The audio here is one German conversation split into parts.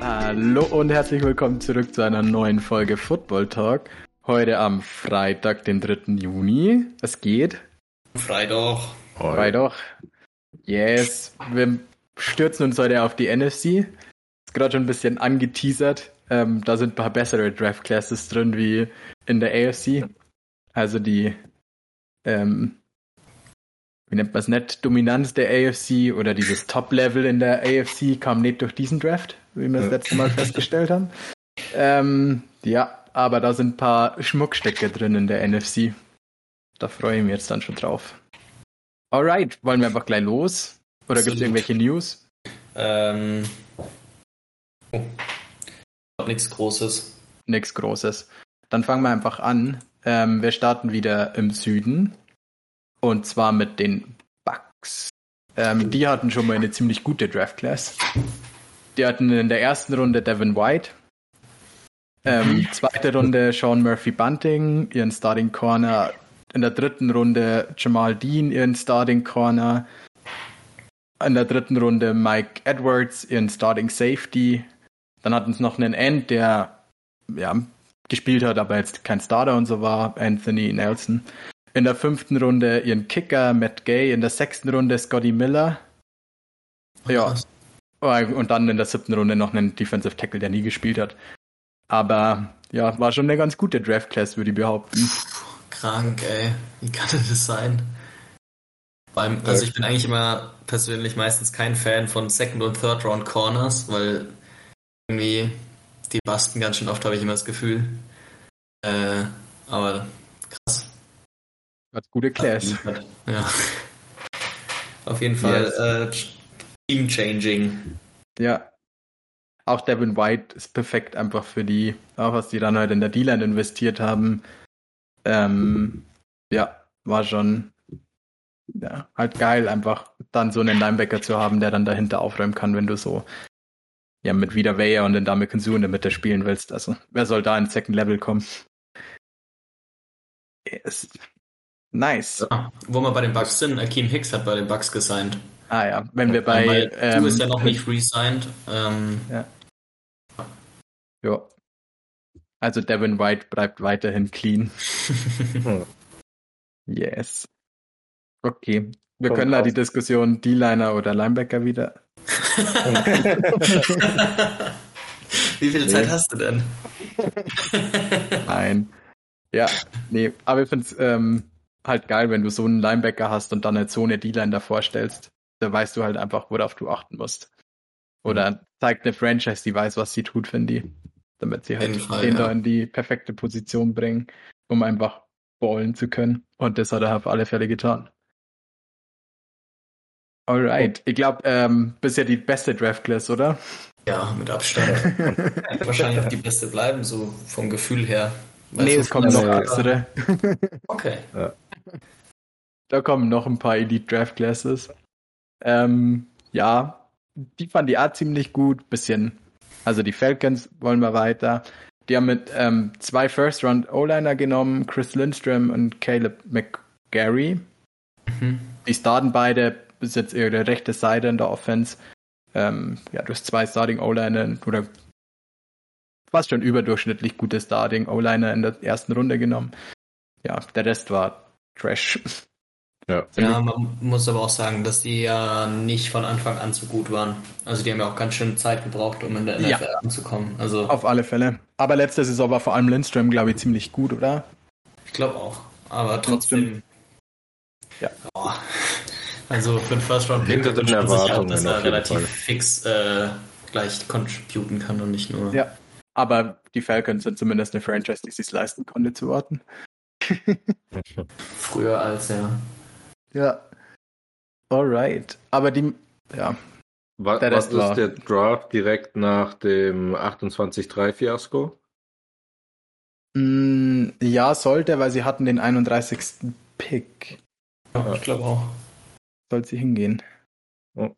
Hallo und herzlich willkommen zurück zu einer neuen Folge Football Talk. Heute am Freitag, den 3. Juni. Es geht. Freitag. Freitag. Yes. Wir stürzen uns heute auf die NFC. Ist gerade schon ein bisschen angeteasert. Ähm, da sind ein paar bessere Draft Classes drin wie in der AFC. Also die, ähm, wie nennt man es nicht, Dominanz der AFC oder dieses Top-Level in der AFC kam nicht durch diesen Draft, wie wir das letzte Mal festgestellt haben. Ähm, ja, aber da sind ein paar Schmuckstecke drin in der NFC. Da freue ich mich jetzt dann schon drauf. Alright, wollen wir einfach gleich los? Oder gibt es irgendwelche News? Ähm. Oh. Nichts Großes. Nichts Großes. Dann fangen wir einfach an. Ähm, wir starten wieder im Süden. Und zwar mit den Bucks. Ähm, die hatten schon mal eine ziemlich gute Draft Class. Die hatten in der ersten Runde Devin White. Ähm, zweite Runde Sean Murphy Bunting, ihren Starting Corner. In der dritten Runde Jamal Dean, ihren Starting Corner. In der dritten Runde Mike Edwards, ihren Starting Safety. Dann hatten sie noch einen End, der ja, gespielt hat, aber jetzt kein Starter und so war, Anthony Nelson. In der fünften Runde ihren Kicker Matt Gay, in der sechsten Runde Scotty Miller. Ja. Und dann in der siebten Runde noch einen Defensive Tackle, der nie gespielt hat. Aber ja, war schon eine ganz gute Draft Class, würde ich behaupten. Krank, ey. Wie kann das sein? Allem, also ich bin eigentlich immer persönlich meistens kein Fan von Second- und Third-Round Corners, weil irgendwie die basten ganz schön oft, habe ich immer das Gefühl. Äh, aber krass. Hat gute Class. Ja. Auf jeden Fall yes. äh, Team-Changing. Ja. Auch Devin White ist perfekt einfach für die, auch was die dann halt in der D-Line investiert haben. Ähm, ja, war schon ja, halt geil, einfach dann so einen Linebacker zu haben, der dann dahinter aufräumen kann, wenn du so ja mit Vida Weyer und den Dame Kinsu in der Mitte spielen willst. Also, wer soll da ins Second Level kommen? Yes. Nice. Ja, wo wir bei den Bucks sind, Akeem Hicks hat bei den Bucks gesigned. Ah ja, wenn wir bei. Weil ähm, du bist ja noch nicht re-signed. Ähm, ja. Ja. Also Devin White bleibt weiterhin clean. yes. Okay. Wir Kommt können da die Diskussion D-Liner oder Linebacker wieder. Wie viel Zeit nee. hast du denn? Nein. Ja, nee, aber ich finde es ähm, halt geil, wenn du so einen Linebacker hast und dann eine Zone D-Line davor stellst. Da weißt du halt einfach, worauf du achten musst. Oder zeigt eine Franchise, die weiß, was sie tut, finde ich. Damit sie halt Fall, den ja. da in die perfekte Position bringen, um einfach ballen zu können. Und das hat er auf alle Fälle getan. Alright. Ich glaube, ähm, bisher die beste Draft Class, oder? Ja, mit Abstand. wahrscheinlich auch die beste bleiben, so vom Gefühl her. Weiß nee, es kommen noch bessere. Okay. Ja. Da kommen noch ein paar Elite Draft Classes. Ähm, ja, die fand ich auch ziemlich gut. Bisschen, also die Falcons wollen wir weiter. Die haben mit ähm, zwei First-Round O-Liner genommen, Chris Lindstrom und Caleb McGarry. Mhm. Die starten beide bis jetzt ihre rechte Seite in der Offense. Ähm, ja, durch zwei Starting O-Liner oder fast schon überdurchschnittlich gute Starting O-Liner in der ersten Runde genommen. Ja, der Rest war Trash. Ja. ja, man muss aber auch sagen, dass die ja nicht von Anfang an so gut waren. Also die haben ja auch ganz schön Zeit gebraucht, um in der NFL ja. anzukommen. Also auf alle Fälle. Aber letzte Saison war vor allem Lindström, glaube ich, ziemlich gut, oder? Ich glaube auch. Aber trotzdem. Ja. Oh. Also für den First Round Pick den Erwartungen dass er relativ Fall. fix äh, gleich contributen kann und nicht nur. Ja. Aber die Falcons sind zumindest eine Franchise, die sich leisten konnte zu warten. Früher als ja. Ja. Alright. Aber die, ja. Was, was ist war. der Draft direkt nach dem 28-3-Fiasko? Mm, ja, sollte, weil sie hatten den 31. Pick. Ja, ich glaube auch. Soll sie hingehen. Oh.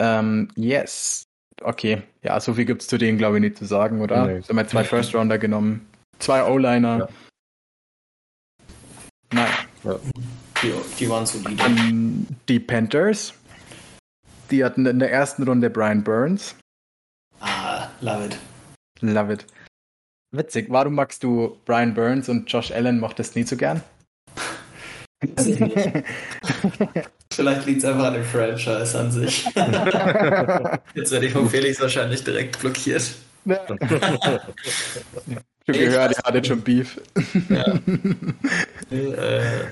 Ähm, yes. okay, ja, so viel gibt es zu denen, glaube ich, nicht zu sagen, oder? Nee. haben wir zwei First Rounder genommen, zwei O-Liner. Ja. Nein. Ja. Die, die waren solide. Um, die Panthers, die hatten in der ersten Runde Brian Burns. Ah, love it. Love it. Witzig, warum magst du Brian Burns und Josh Allen mochtest nie so gern? Vielleicht liegt es einfach an dem Franchise an sich. Jetzt werde ich von Felix wahrscheinlich direkt blockiert. Ja. Schon gehört, er hatte schon Beef. Ja. äh,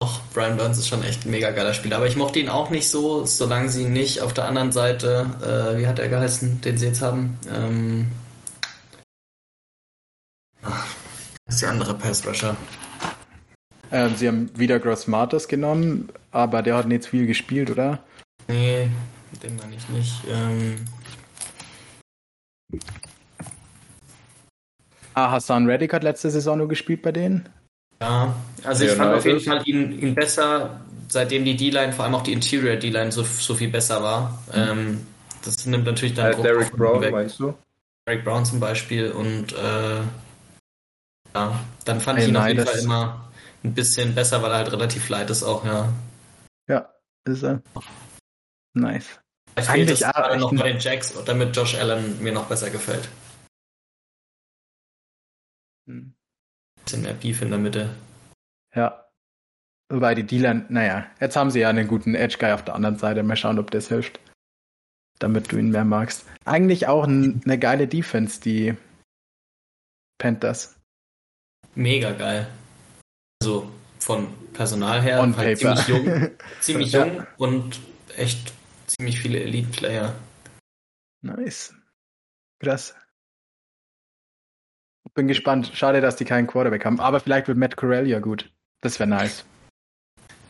auch Brian Burns ist schon echt ein mega geiler Spieler. Aber ich mochte ihn auch nicht so, solange sie nicht auf der anderen Seite, äh, wie hat er geheißen, den sie jetzt haben? Ähm, ach, das ist der andere Pass Rusher. Ähm, sie haben wieder Gross Marters genommen, aber der hat nicht viel gespielt, oder? Nee, den meine ich nicht. Ähm... Ah, Hassan Reddick hat letzte Saison nur gespielt bei denen? Ja, also ich fand auf jeden Fall ihn, ihn besser, seitdem die D-Line, vor allem auch die Interior D-Line so, so viel besser war. Mhm. Ähm, das nimmt natürlich dann äh, Derek Brown, weg. meinst du? Derek Brown zum Beispiel und äh, ja, dann fand hey, ich ihn nein, auf jeden Fall immer ein bisschen besser, weil er halt relativ light ist auch, ja. Ja, ist er. Nice. Vielleicht fehlt es gerade noch bei den Jacks, damit Josh Allen mir noch besser gefällt. Hm. Bisschen mehr Beef in der Mitte. Ja. Wobei die Dealer, naja, jetzt haben sie ja einen guten Edge-Guy auf der anderen Seite. Mal schauen, ob das hilft. Damit du ihn mehr magst. Eigentlich auch ein, eine geile Defense, die Panthers. Mega geil. Also von Personal her halt ziemlich jung, ziemlich ja. jung und echt ziemlich viele Elite-Player. Nice. Krass. Bin gespannt. Schade, dass die keinen Quarterback haben. Aber vielleicht wird Matt Corral ja gut. Das wäre nice.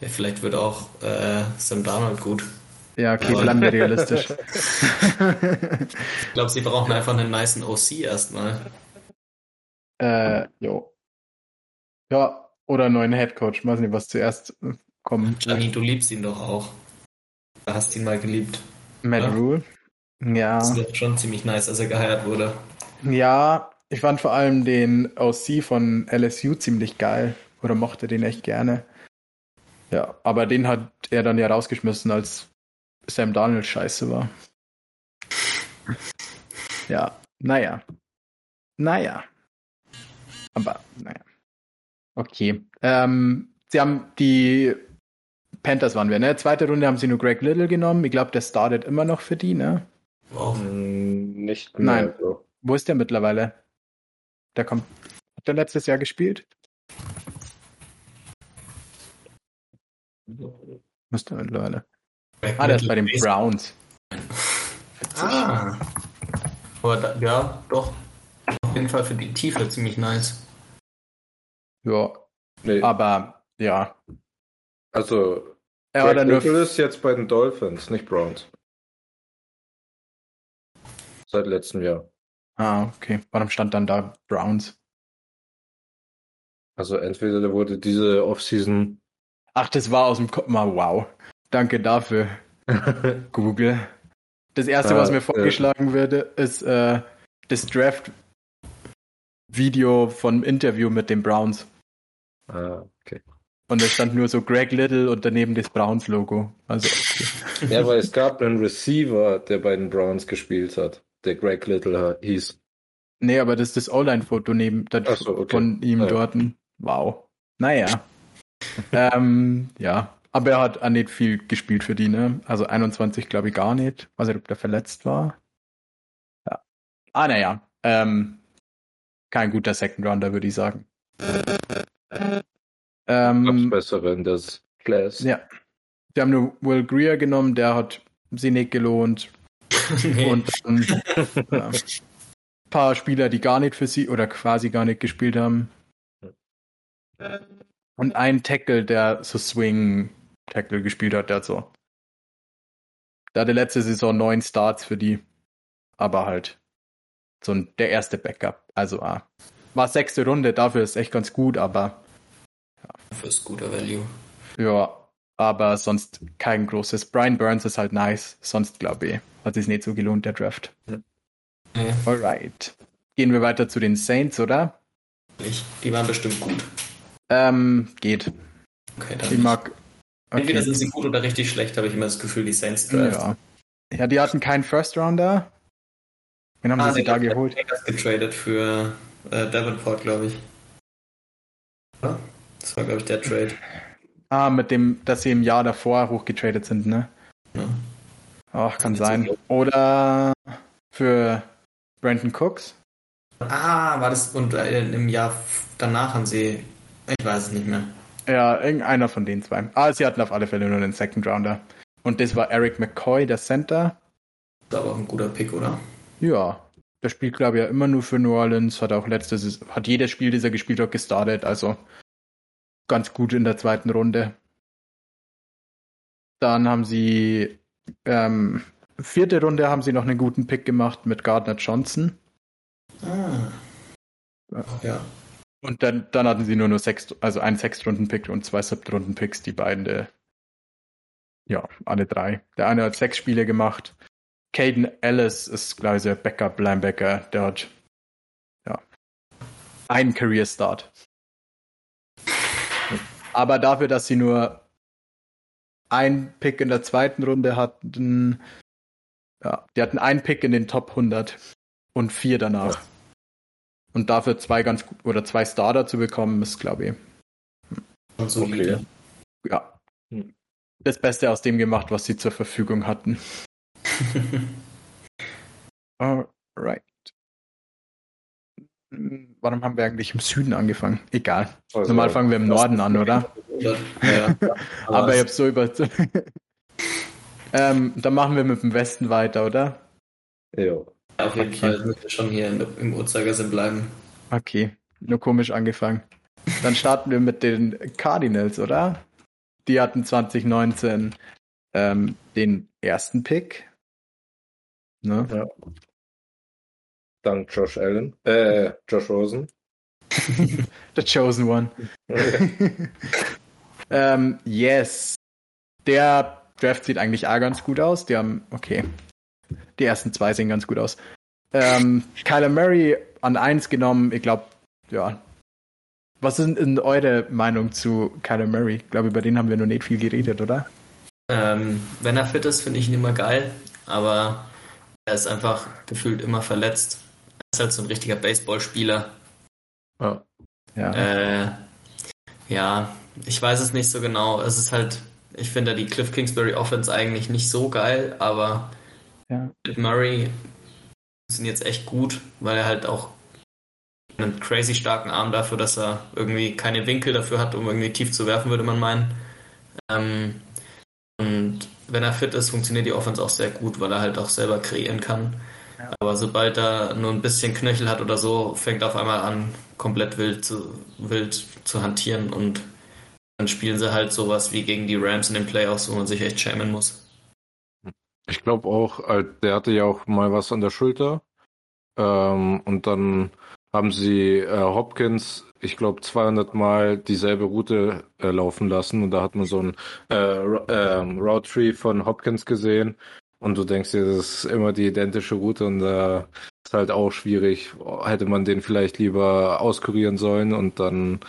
Ja, vielleicht wird auch äh, Sam Darnold gut. Ja, okay, bleiben wir realistisch. ich glaube, sie brauchen einfach einen niceen OC erstmal. Äh, jo. Ja, oder einen neuen Headcoach. Weiß nicht, was zuerst äh, kommt. Gianni, du liebst ihn doch auch. Du hast ihn mal geliebt. Matt ja? Rule? Ja. Das ist schon ziemlich nice, als er geheiert wurde. Ja, ich fand vor allem den OC von LSU ziemlich geil. Oder mochte den echt gerne. Ja, aber den hat er dann ja rausgeschmissen, als Sam Donald scheiße war. Ja, naja. Naja. Aber, naja. Okay. Ähm, sie haben die Panthers waren wir, ne? Zweite Runde haben sie nur Greg Little genommen. Ich glaube, der startet immer noch für die, ne? Wow. Hm, nicht mehr. Nein. So. Wo ist der mittlerweile? Der kommt. Hat der letztes Jahr gespielt? Müsste mittlerweile. ah, der ist bei den Browns. ah. Aber da, ja, doch. Auf jeden Fall für die Tiefe ziemlich nice. Ja. Nee. Aber ja. Also, er war dann ist jetzt bei den Dolphins, nicht Browns. Seit letztem Jahr. Ah, okay. Warum stand dann da Browns? Also entweder wurde diese Offseason. Ach, das war aus dem Kopf. Mal wow. Danke dafür. Google. Das erste, was mir vorgeschlagen ja. würde, ist äh, das Draft Video vom Interview mit den Browns. Ah, okay. Und es stand nur so Greg Little und daneben das Browns-Logo. Also, okay. Ja, weil es gab einen Receiver, der bei den Browns gespielt hat, der Greg Little hieß. Nee, aber das ist das Online-Foto neben so, okay. von ihm ja. dort. Wow. Naja. ähm, ja. Aber er hat auch nicht viel gespielt für die, ne? Also 21 glaube ich gar nicht. Weiß nicht, ob der verletzt war. Ja. Ah, naja. Ähm, kein guter Second Rounder, würde ich sagen. Ähm, bessere in das Class. Ja. Wir haben nur Will Greer genommen, der hat sie nicht gelohnt. Und ähm, ja, ein paar Spieler, die gar nicht für sie oder quasi gar nicht gespielt haben. Und ein Tackle, der so Swing-Tackle gespielt hat, der hat so. Der hatte letzte Saison neun Starts für die. Aber halt so ein, der erste Backup. Also ah, war sechste Runde, dafür ist echt ganz gut, aber ja. Dafür ist guter Value. Ja, aber sonst kein großes. Brian Burns ist halt nice, sonst glaube ich, hat sich nicht so gelohnt, der Draft. Ja. Alright. Gehen wir weiter zu den Saints, oder? Ich, die waren bestimmt gut. Ähm, geht. Okay, dann. Ich mag. Okay. Entweder sind sie gut oder richtig schlecht, habe ich immer das Gefühl, die Saints Draft. Ja. ja, die hatten keinen First Rounder. Wen haben ah, sie da geholt? getradet für äh, Davenport, glaube ich. Das war, glaube ich, der Trade. Ah, mit dem, dass sie im Jahr davor hochgetradet sind, ne? Ja. Ach, kann sein. Oder für Brandon Cooks. Ah, war das und äh, im Jahr danach haben sie, ich weiß es nicht mehr. Ja, irgendeiner von den zwei. Ah, sie hatten auf alle Fälle nur einen Second Rounder. Und das war Eric McCoy, der Center. Das war auch ein guter Pick, oder? Ja. Der spielt, glaube ich, ja immer nur für New Orleans, hat auch letztes, hat jedes Spiel, das er gespielt hat, gestartet, also ganz gut in der zweiten Runde. Dann haben sie ähm, vierte Runde haben sie noch einen guten Pick gemacht mit Gardner Johnson. Ah. Ja. Und dann, dann hatten sie nur nur sechs, also einen Sechstrunden-Pick und zwei Siebtrunden-Picks, die beiden, ja, alle drei. Der eine hat sechs Spiele gemacht. Caden Ellis ist, glaube ich, der Backup-Linebacker, der hat, ja, einen Career-Start. Aber dafür, dass sie nur einen Pick in der zweiten Runde hatten, ja, die hatten einen Pick in den Top 100 und vier danach. Und dafür zwei ganz oder zwei Starter zu bekommen, ist, glaube ich. Und so okay. Ja. Hm. Das Beste aus dem gemacht, was sie zur Verfügung hatten. Alright. Warum haben wir eigentlich im Süden angefangen? Egal. Also, Normal fangen wir im Norden an, oder? Ja. Aber ich habe so über. ähm, dann machen wir mit dem Westen weiter, oder? Ja. Auf jeden okay. Fall müssen wir schon hier im Uhrzeigersinn bleiben. Okay, nur komisch angefangen. Dann starten wir mit den Cardinals, oder? Die hatten 2019 ähm, den ersten Pick. Ne? Ja. Dank Josh Allen. Äh, Josh Rosen. The Chosen One. ähm, yes. Der Draft sieht eigentlich auch ganz gut aus. Die haben, okay. Die ersten zwei sehen ganz gut aus. Ähm, Kyler Murray an eins genommen. Ich glaube, ja. Was ist denn eure Meinung zu Kyler Murray? Ich glaube, über den haben wir noch nicht viel geredet, oder? Ähm, wenn er fit ist, finde ich ihn immer geil. Aber er ist einfach gefühlt immer verletzt ist halt so ein richtiger Baseballspieler. Ja. Ja. Äh, ja, ich weiß es nicht so genau. Es ist halt, ich finde die Cliff Kingsbury Offense eigentlich nicht so geil, aber ja. mit Murray sind jetzt echt gut, weil er halt auch einen crazy starken Arm dafür, dass er irgendwie keine Winkel dafür hat, um irgendwie tief zu werfen, würde man meinen. Ähm, und wenn er fit ist, funktioniert die Offense auch sehr gut, weil er halt auch selber kreieren kann. Aber sobald er nur ein bisschen Knöchel hat oder so, fängt er auf einmal an, komplett wild zu, wild zu hantieren und dann spielen sie halt sowas wie gegen die Rams in den Playoffs, wo man sich echt schämen muss. Ich glaube auch, äh, der hatte ja auch mal was an der Schulter. Ähm, und dann haben sie äh, Hopkins, ich glaube, 200 Mal dieselbe Route äh, laufen lassen. Und da hat man so ein äh, äh, Route Tree von Hopkins gesehen. Und du denkst dir, das ist immer die identische Route und da äh, ist halt auch schwierig. Hätte man den vielleicht lieber auskurieren sollen und dann,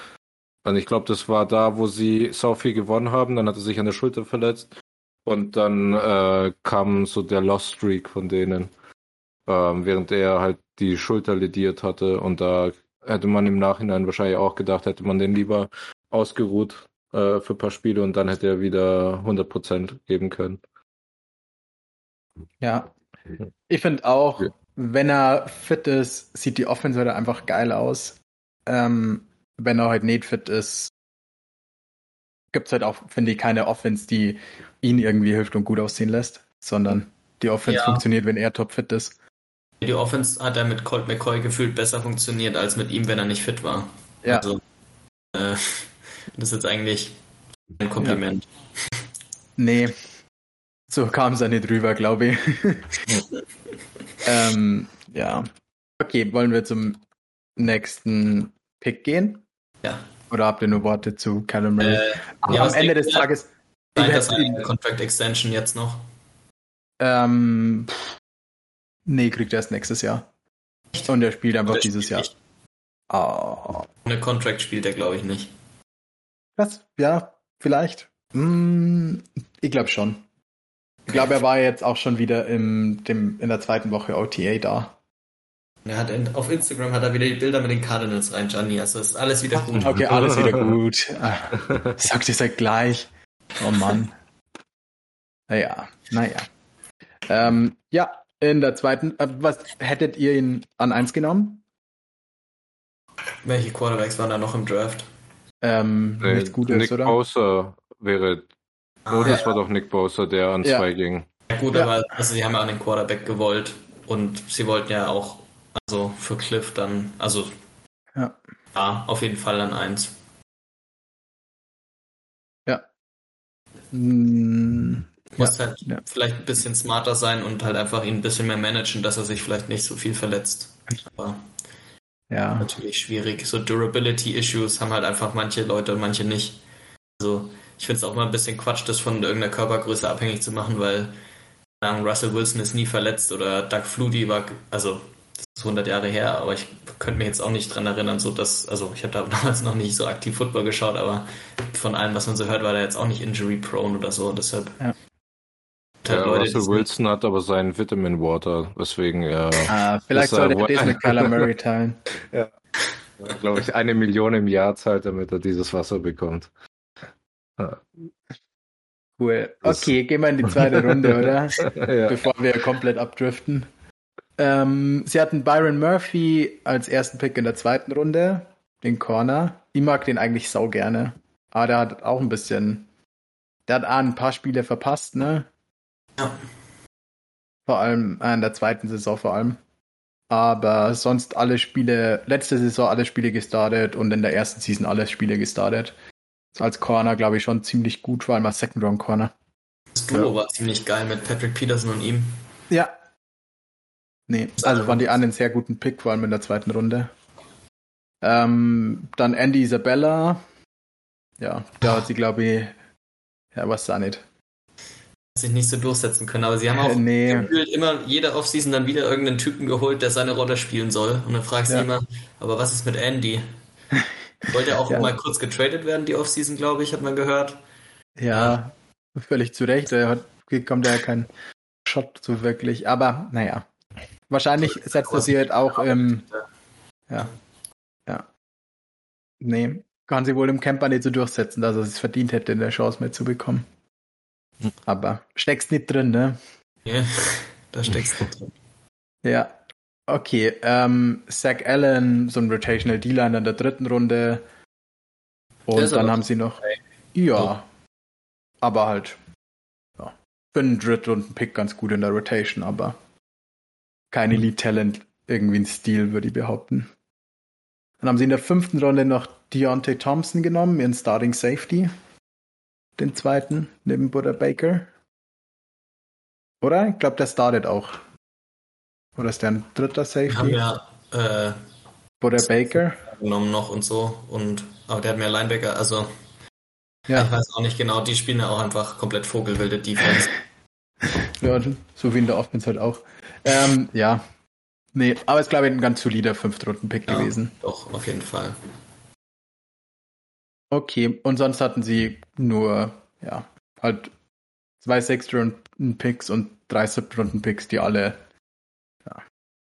dann ich glaube, das war da, wo sie Sophie gewonnen haben, dann hat er sich an der Schulter verletzt und dann äh, kam so der Lost Streak von denen, ähm, während er halt die Schulter lediert hatte und da hätte man im Nachhinein wahrscheinlich auch gedacht, hätte man den lieber ausgeruht äh, für ein paar Spiele und dann hätte er wieder 100% geben können. Ja. Ich finde auch, ja. wenn er fit ist, sieht die Offense halt einfach geil aus. Ähm, wenn er halt nicht fit ist, gibt es halt auch, finde ich, keine Offense, die ihn irgendwie hilft und gut aussehen lässt, sondern die Offense ja. funktioniert, wenn er topfit ist. Die Offense hat er mit Colt McCoy gefühlt besser funktioniert als mit ihm, wenn er nicht fit war. Ja. Also, äh, das ist jetzt eigentlich ein Kompliment. Ja. Nee, so kam es ja nicht drüber, glaube ich. ähm, ja. Okay, wollen wir zum nächsten Pick gehen? Ja. Oder habt ihr nur Worte zu Callum Murray? Äh, ja, am Ende des Tages. Nein, das eine Contract Extension jetzt noch. Ähm, nee, kriegt er erst nächstes Jahr. Und er spielt einfach dieses Jahr. Oh. Eine Contract spielt er, glaube ich, nicht. Was? Ja, vielleicht. Hm, ich glaube schon. Ich glaube, er war jetzt auch schon wieder im, dem, in der zweiten Woche OTA da. Er hat in, auf Instagram hat er wieder die Bilder mit den Cardinals rein, Gianni. Also ist alles wieder gut. Okay, alles wieder gut. Sagt ihr seid gleich. Oh Mann. Naja, naja. Ähm, ja, in der zweiten, äh, was hättet ihr ihn an eins genommen? Welche Quarterbacks waren da noch im Draft? Ähm, nee, nichts Gutes, Nick oder? Bosa wäre. Ah, oh, das ja. war doch Nick Bosa, der an ja. zwei ging. Ja, gut, ja. aber also, sie haben ja an den Quarterback gewollt und sie wollten ja auch, also für Cliff dann, also ja, ja auf jeden Fall an eins. Ja. Hm, Muss halt vielleicht ein bisschen smarter sein und halt einfach ihn ein bisschen mehr managen, dass er sich vielleicht nicht so viel verletzt. Aber ja. Natürlich schwierig. So Durability-Issues haben halt einfach manche Leute und manche nicht. Also ich finde es auch mal ein bisschen Quatsch, das von irgendeiner Körpergröße abhängig zu machen, weil Russell Wilson ist nie verletzt oder Doug Flutie war, also das ist 100 Jahre her, aber ich könnte mich jetzt auch nicht dran erinnern, so dass, also ich habe da damals noch nicht so aktiv Football geschaut, aber von allem, was man so hört, war der jetzt auch nicht injury prone oder so, deshalb ja. Ja, Leute, Russell Wilson hat aber seinen Vitamin Water, weswegen er. Ah, vielleicht sollte er das mit Kyler Murray teilen. ja. Glaube ich, eine Million im Jahr zahlt, damit er dieses Wasser bekommt. Ja. Cool. Okay, gehen wir in die zweite Runde, oder? ja. Bevor wir komplett abdriften. Ähm, sie hatten Byron Murphy als ersten Pick in der zweiten Runde, den Corner. Ich mag den eigentlich sau gerne. Aber der hat auch ein bisschen. Der hat ein paar Spiele verpasst, ne? Ja. Vor allem äh, in der zweiten Saison vor allem. Aber sonst alle Spiele, letzte Saison alle Spiele gestartet und in der ersten Season alle Spiele gestartet. Als Corner, glaube ich, schon ziemlich gut, vor allem als Second Round Corner. Das Duo ja. war ziemlich geil mit Patrick Peterson und ihm. Ja. Nee, also waren die einen sehr guten Pick, vor allem in der zweiten Runde. Ähm, dann Andy Isabella. Ja, da hat sie, glaube ich, ja, was da nicht sich nicht so durchsetzen können. Aber sie haben auch nee. gefühlt immer jede Offseason dann wieder irgendeinen Typen geholt, der seine Rolle spielen soll. Und dann fragst du ja. immer, aber was ist mit Andy? Wollte auch ja. mal kurz getradet werden, die Offseason, glaube ich, hat man gehört. Ja, völlig zu Recht. Er hat, kommt ja kein Shot so wirklich. Aber naja. Wahrscheinlich setzt er sie halt auch im. Ja. Ja. Nee. Kann sie wohl im Camper nicht so durchsetzen, dass er es verdient hätte, eine Chance mehr zu bekommen. Aber steckst nicht drin, ne? Ja, da steckst du drin. Ja. Okay, ähm, Zach Allen, so ein Rotational D-Liner in der dritten Runde. Und dann haben sie noch. Okay. Ja. Oh. Aber halt. Ja. Für einen Drittrunden-Pick ganz gut in der Rotation, aber kein Elite-Talent, irgendwie ein Stil, würde ich behaupten. Dann haben sie in der fünften Runde noch Deontay Thompson genommen, ihren Starting Safety den zweiten, neben Buddha Baker. Oder? Ich glaube, der startet auch. Oder ist der ein dritter Safety? Ja, äh, Buddha Baker. Genommen noch und so. Und, aber der hat mehr Linebacker, also. Ja. Ich weiß auch nicht genau, die spielen ja auch einfach komplett vogelwilde Defense. ja, so wie in der Offense halt auch. Ähm, ja. Nee, aber es ist, glaube ich, ein ganz solider Fünftrunden-Pick ja, gewesen. Doch, auf jeden Fall. Okay, und sonst hatten sie nur, ja, halt zwei Sechstrunden-Picks und drei Siebtrunden-Picks, die alle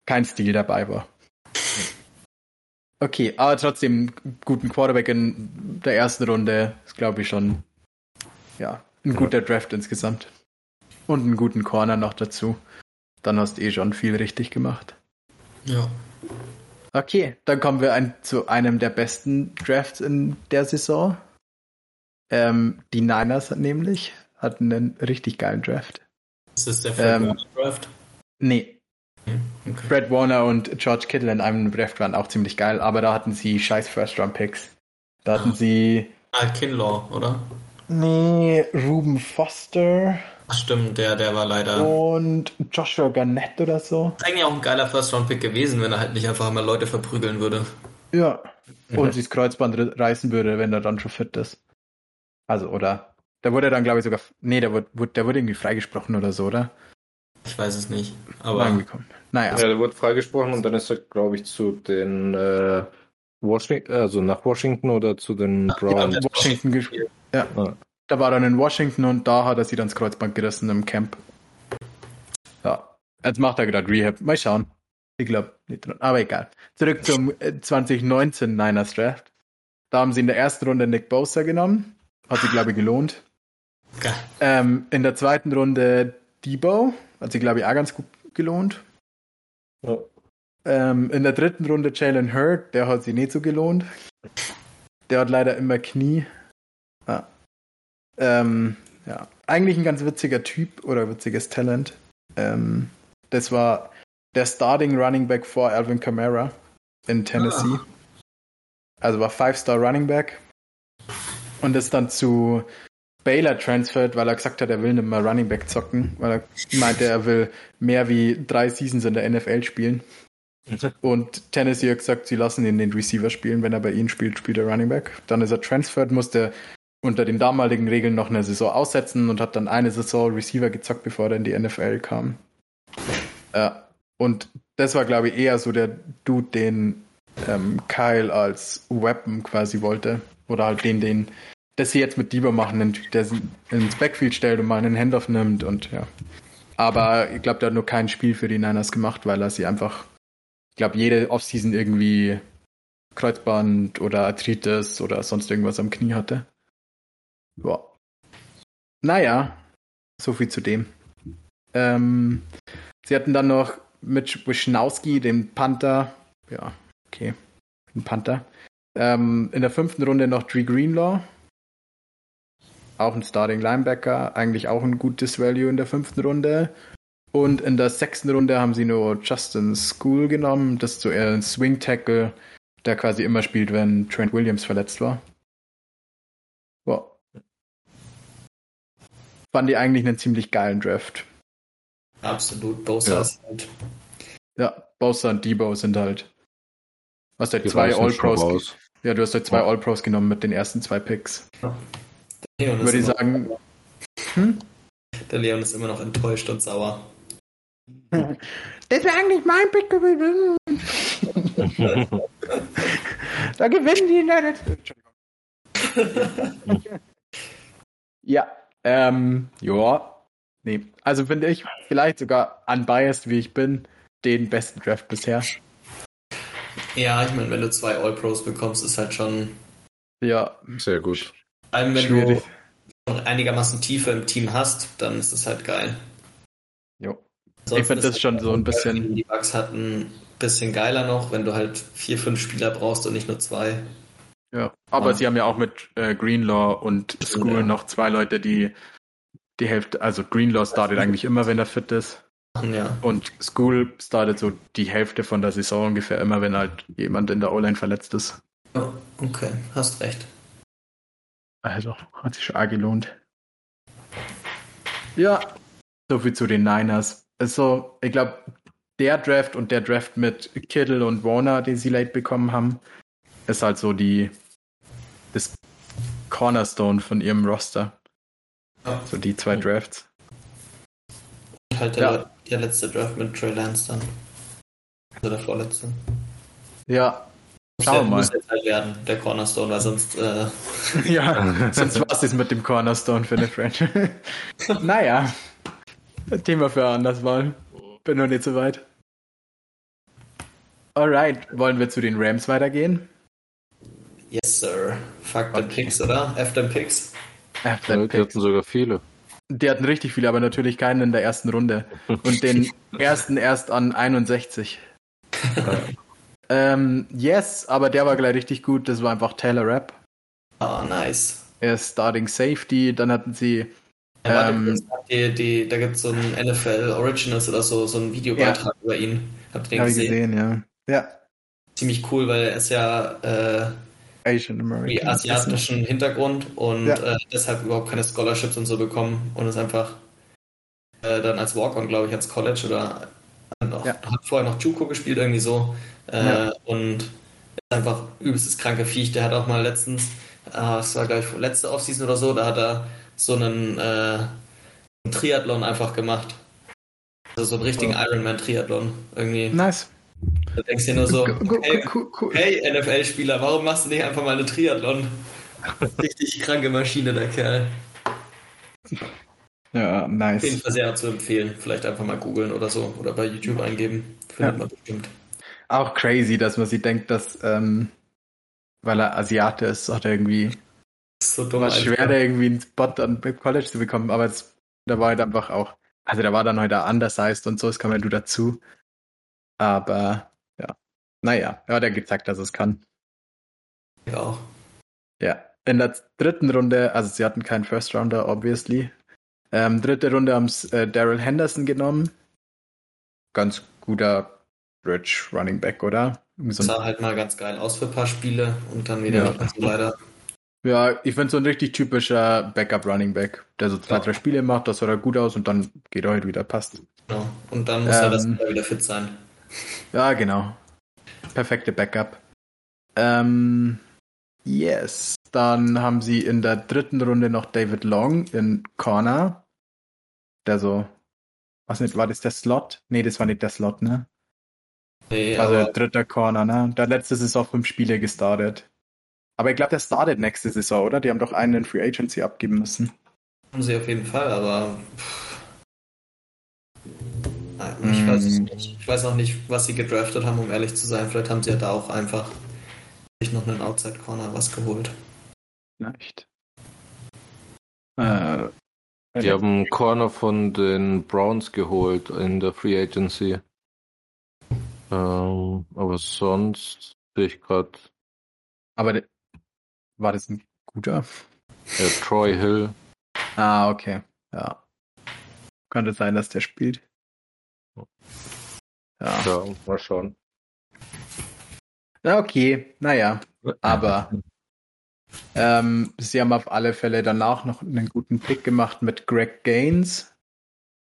kein Stil dabei war. Okay, aber trotzdem guten Quarterback in der ersten Runde ist, glaube ich, schon ja, ein guter Draft insgesamt. Und einen guten Corner noch dazu. Dann hast du eh schon viel richtig gemacht. Ja. Okay, dann kommen wir ein, zu einem der besten Drafts in der Saison. Ähm, die Niners nämlich hatten einen richtig geilen Draft. Ist das der Fred ähm, Warner Draft? Nee. Okay. Fred Warner und George Kittle in einem Draft waren auch ziemlich geil, aber da hatten sie scheiß First-Round-Picks. Da hatten ah. sie. Al Kinlaw, oder? Nee, Ruben Foster. Ach stimmt, der, der war leider. Und Joshua Garnett oder so. Ist eigentlich auch ein geiler First-Round-Pick gewesen, wenn er halt nicht einfach immer Leute verprügeln würde. Ja. Und mhm. sich das Kreuzband reißen würde, wenn er dann schon fit ist. Also, oder Da wurde dann, glaube ich, sogar. Nee, der wurde, der wurde irgendwie freigesprochen oder so, oder? Ich weiß es nicht. Aber. Angekommen. Naja. Ja, der wurde freigesprochen und dann ist er, glaube ich, zu den äh, Washington, also nach Washington oder zu den Browns. Ja, Washington gespielt. Ja. ja. Da war dann in Washington und da hat er sich dann das Kreuzband gerissen im Camp. Ja. Jetzt macht er gerade Rehab. Mal schauen. Ich glaube nicht dran. Aber egal. Zurück zum 2019 äh, Niners Draft. Da haben sie in der ersten Runde Nick Bosa genommen. Hat sich, glaube ich, gelohnt. Okay. Ähm, in der zweiten Runde Debo. Hat sich, glaube ich, auch ganz gut gelohnt. Ja. Ähm, in der dritten Runde Jalen Hurd. Der hat sich nicht so gelohnt. Der hat leider immer Knie. Ah. Ähm, ja. Eigentlich ein ganz witziger Typ oder witziges Talent. Ähm, das war der Starting Running Back vor Alvin Kamara in Tennessee. Ah. Also war Five-Star Running Back. Und ist dann zu Baylor transferred, weil er gesagt hat, er will nicht mehr Running Back zocken, weil er meinte, er will mehr wie drei Seasons in der NFL spielen. Und Tennessee hat gesagt, sie lassen ihn den Receiver spielen. Wenn er bei ihnen spielt, spielt er Running Back. Dann ist er transferred, musste unter den damaligen Regeln noch eine Saison aussetzen und hat dann eine Saison Receiver gezockt, bevor er in die NFL kam. Ja. Und das war, glaube ich, eher so der Dude, den ähm, Kyle als Weapon quasi wollte. Oder halt den, den, das sie jetzt mit Dieber machen, der sie ins Backfield stellt und mal einen Handoff nimmt und ja. Aber ich glaube, der hat nur kein Spiel für die Niners gemacht, weil er sie einfach, ich glaube, jede Offseason irgendwie Kreuzband oder Arthritis oder sonst irgendwas am Knie hatte. Ja. Naja, so viel zu dem. Ähm, sie hatten dann noch mit Wischnowski, dem Panther. Ja, okay. Ein Panther. Ähm, in der fünften Runde noch Dree Greenlaw. Auch ein Starting Linebacker. Eigentlich auch ein gutes Value in der fünften Runde. Und in der sechsten Runde haben sie nur Justin School genommen. Das ist so eher ein Swing Tackle, der quasi immer spielt, wenn Trent Williams verletzt war. Wow. Fand die eigentlich einen ziemlich geilen Draft. Absolut. Bosa ja. ist halt. Ja, Bosa und Debo sind halt. Du hast halt zwei All-Pros. Ja, du hast halt zwei ja. All-Pros genommen mit den ersten zwei Picks. Ja. Würde ich sagen. Hm? Der Leon ist immer noch enttäuscht und sauer. Das wäre eigentlich mein Pick gewesen. da gewinnen die nicht. ja, ähm, ja. Nee, also finde ich vielleicht sogar unbiased, wie ich bin, den besten Draft bisher. Ja, ich meine, wenn du zwei All-Pros bekommst, ist halt schon. Ja, sehr gut. Allem, wenn Schwierig. du einigermaßen Tiefe im Team hast, dann ist das halt geil. Jo. ich finde das schon so ein bisschen. Die Bugs hatten ein bisschen geiler noch, wenn du halt vier, fünf Spieler brauchst und nicht nur zwei. Ja, aber ja. sie haben ja auch mit äh, Greenlaw und School ja. noch zwei Leute, die die Hälfte, also Greenlaw startet eigentlich immer, wenn er fit ist. Ja. Und School startet so die Hälfte von der Saison ungefähr immer, wenn halt jemand in der O-Line verletzt ist. Oh, okay, hast recht. Also, hat sich schon arg gelohnt. Ja, so viel zu den Niners. Also, ich glaube, der Draft und der Draft mit Kittle und Warner, den sie late bekommen haben, ist halt so die das Cornerstone von ihrem Roster. Ja. So die zwei Drafts. Und halt der, ja. der letzte Draft mit Trey Lance dann. Also der vorletzte. Ja. Schauen wir mal. Muss jetzt halt werden, der Cornerstone, weil sonst. Äh... ja, sonst war es mit dem Cornerstone für eine Franchise. naja. Thema für anders mal. Bin noch nicht so weit. Alright, wollen wir zu den Rams weitergehen? Yes, sir. Fuck okay. the Picks, oder? F them Picks. F them Die hatten sogar viele. Die hatten richtig viele, aber natürlich keinen in der ersten Runde. Und den ersten erst an 61. ähm, yes, aber der war gleich richtig gut. Das war einfach Taylor Rapp. Oh, nice. Er ist Starting Safety. Dann hatten sie. Ja, ähm, die, die, da gibt es so ein NFL Originals oder so, so einen Videobeitrag ja. über ihn. Habt ihr den Hab gesehen? gesehen, ja. Ja. Ziemlich cool, weil er ist ja äh, Asian American. asiatischen Hintergrund und ja. äh, deshalb überhaupt keine Scholarships und so bekommen und ist einfach äh, dann als Walk-on, glaube ich, ans College oder noch, ja. hat vorher noch Juco gespielt, irgendwie so. Äh, ja. Und ist einfach übelstes kranke Viech. Der hat auch mal letztens, äh, das war, glaube ich, letzte Offseason oder so, da hat er so einen, äh, einen Triathlon einfach gemacht. Also so einen richtigen oh. Ironman-Triathlon irgendwie. Nice. Da denkst du dir nur so, hey, hey NFL-Spieler, warum machst du nicht einfach mal eine Triathlon? Richtig kranke Maschine, der Kerl. Ja, nice. Auf jeden Fall sehr zu empfehlen. Vielleicht einfach mal googeln oder so oder bei YouTube eingeben. Findet ja. man bestimmt. Auch crazy, dass man sich denkt, dass, ähm, weil er Asiate ist, hat er irgendwie so dumm war schwer, da irgendwie einen Spot an College zu bekommen, aber es, da war halt einfach auch, also da war dann heute halt undersized und so, das kam ja du dazu. Aber ja, naja, ja, der gezeigt, dass es kann. Ja. Ja, in der dritten Runde, also sie hatten keinen First Rounder, obviously. Ähm, dritte Runde haben es äh, Daryl Henderson genommen. Ganz guter Bridge Running Back, oder? So sah halt mal ganz geil aus für ein paar Spiele und dann wieder ja. nicht leider. Ja, ich finde so ein richtig typischer Backup Running Back, der so zwei, ja. drei Spiele macht, das sah er gut aus und dann geht er halt wieder, passt. Genau. Und dann muss ähm, er das wieder fit sein. Ja, genau. Perfekte Backup. Ähm, yes. Dann haben sie in der dritten Runde noch David Long in Corner. Der so, was nicht, war das der Slot? Nee, das war nicht der Slot, ne? Nee, also dritter Corner, ne? Der letzte Saison fünf Spiele gestartet. Aber ich glaube, der startet nächste Saison, oder? Die haben doch einen in Free Agency abgeben müssen. Haben sie auf jeden Fall, aber ich weiß es mm. nicht. Ich weiß auch nicht, was sie gedraftet haben, um ehrlich zu sein. Vielleicht haben sie ja da auch einfach sich noch einen Outside Corner was geholt. Vielleicht. Äh, die haben Corner von den Browns geholt in der Free Agency. Ähm, aber sonst sehe ich gerade. Aber war das ein guter? Ja, Troy Hill. Ah, okay. Ja. Könnte sein, dass der spielt. Ja. ja, mal schauen. Na, okay, naja. Aber ähm, sie haben auf alle Fälle danach noch einen guten Pick gemacht mit Greg Gaines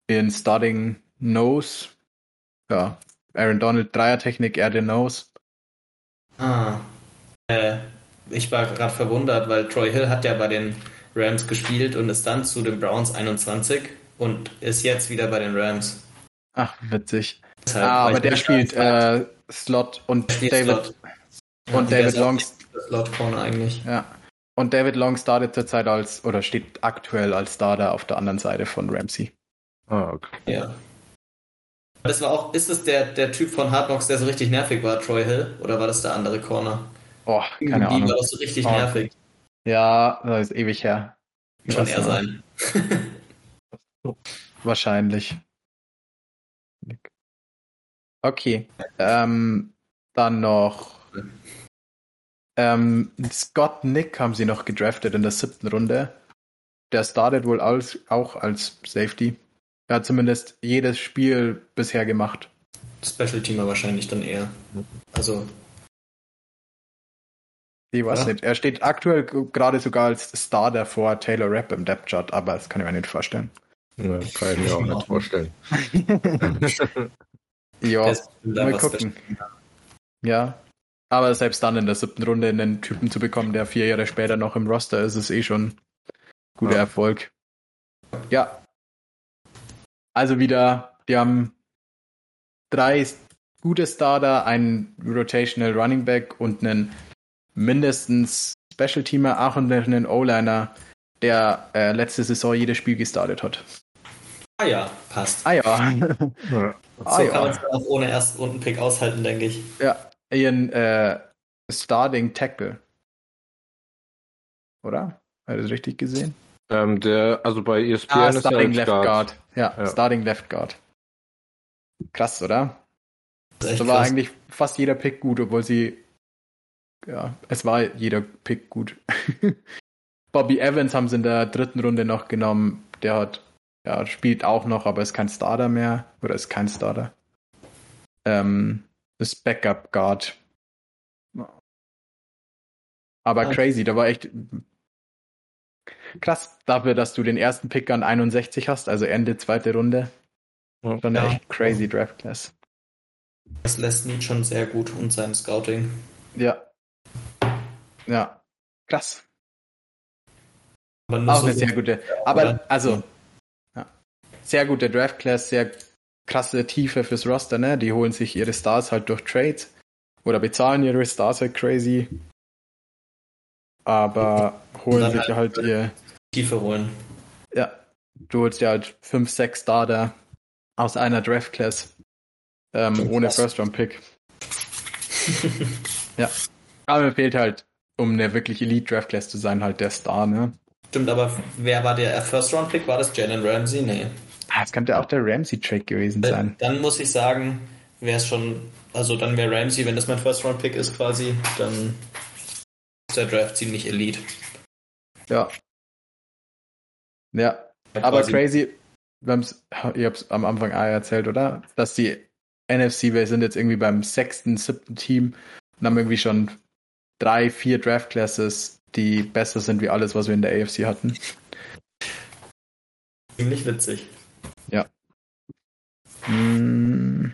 in Starting Nose. Ja, Aaron Donald, Dreiertechnik, er den Nose. Ah. Äh, ich war gerade verwundert, weil Troy Hill hat ja bei den Rams gespielt und ist dann zu den Browns 21 und ist jetzt wieder bei den Rams. Ach, witzig. Deshalb, ah, aber der spielt äh, Slot und David Slot. und ja, David Long Slot Corner eigentlich. Ja. Und David Long startet zurzeit als oder steht aktuell als Starter auf der anderen Seite von Ramsey. Ah, okay. Ja. Das war auch, ist es der, der Typ von Hard Knocks, der so richtig nervig war, Troy Hill? Oder war das der andere Corner? Oh, keine Die Ahnung. war das so richtig oh. nervig. Ja, das ist ewig her. Kann er sein. Wahrscheinlich. Okay. Ähm, dann noch ähm, Scott Nick haben sie noch gedraftet in der siebten Runde. Der startet wohl als, auch als Safety. Er hat zumindest jedes Spiel bisher gemacht. Special Teamer wahrscheinlich dann eher. Also. Ich weiß ja. nicht. Er steht aktuell gerade sogar als Starter vor Taylor Rapp im Depth Chart, aber das kann ich mir nicht vorstellen. Ja, kann ich mir auch nicht vorstellen. ja, mal gucken. Ja, aber selbst dann in der siebten Runde einen Typen zu bekommen, der vier Jahre später noch im Roster ist, ist eh schon guter ja. Erfolg. Ja. Also wieder, die haben drei gute Starter, einen Rotational Running Back und einen mindestens Special Teamer, auch einen O-Liner, der äh, letzte Saison jedes Spiel gestartet hat. Ah ja, passt. Ah ja. ja. So ah, kann man es auch ohne ersten Rundenpick aushalten, denke ich. Ja, ihren äh, Starting Tackle. Oder? Hat das richtig gesehen? Ähm, der, also bei ESPN ah, ist Starting Left Guard. Guard. Ja, ja, Starting Left Guard. Krass, oder? Das so war krass. eigentlich fast jeder Pick gut, obwohl sie. Ja, es war jeder Pick gut. Bobby Evans haben sie in der dritten Runde noch genommen. Der hat, ja, spielt auch noch, aber ist kein Starter mehr. Oder ist kein Starter. Ähm, das Backup Guard. Aber okay. crazy, da war echt krass dafür, dass du den ersten Pick an 61 hast, also Ende zweite Runde. Schon eine ja. echt crazy Draft Class. Das lässt Need schon sehr gut und sein Scouting. Ja. Ja. Krass. Auch eine sehr gute. Aber, also, ja. sehr gute Draft Class, sehr krasse Tiefe fürs Roster, ne? Die holen sich ihre Stars halt durch Trades oder bezahlen ihre Stars halt crazy. Aber holen sich halt, halt ihr. Tiefe holen. Ja. Du holst ja halt 5, 6 Starter aus einer Draft Class. Ähm, ohne First Round Pick. ja. Aber mir fehlt halt, um eine wirklich Elite Draft Class zu sein, halt der Star, ne? Stimmt, aber wer war der First Round Pick? War das Jalen Ramsey? Nee. Ah, es könnte auch der Ramsey Trade gewesen äh, sein. Dann muss ich sagen, wäre es schon, also dann wäre Ramsey, wenn das mein First Round Pick ist quasi, dann ist der Draft ziemlich Elite. Ja. Ja. Aber crazy, wir haben's, ihr habt es am Anfang erzählt, oder? Dass die NFC, wir sind jetzt irgendwie beim sechsten, siebten Team und haben irgendwie schon drei, vier Draft Classes, die besser sind wie alles, was wir in der AFC hatten. Ziemlich witzig. Hm,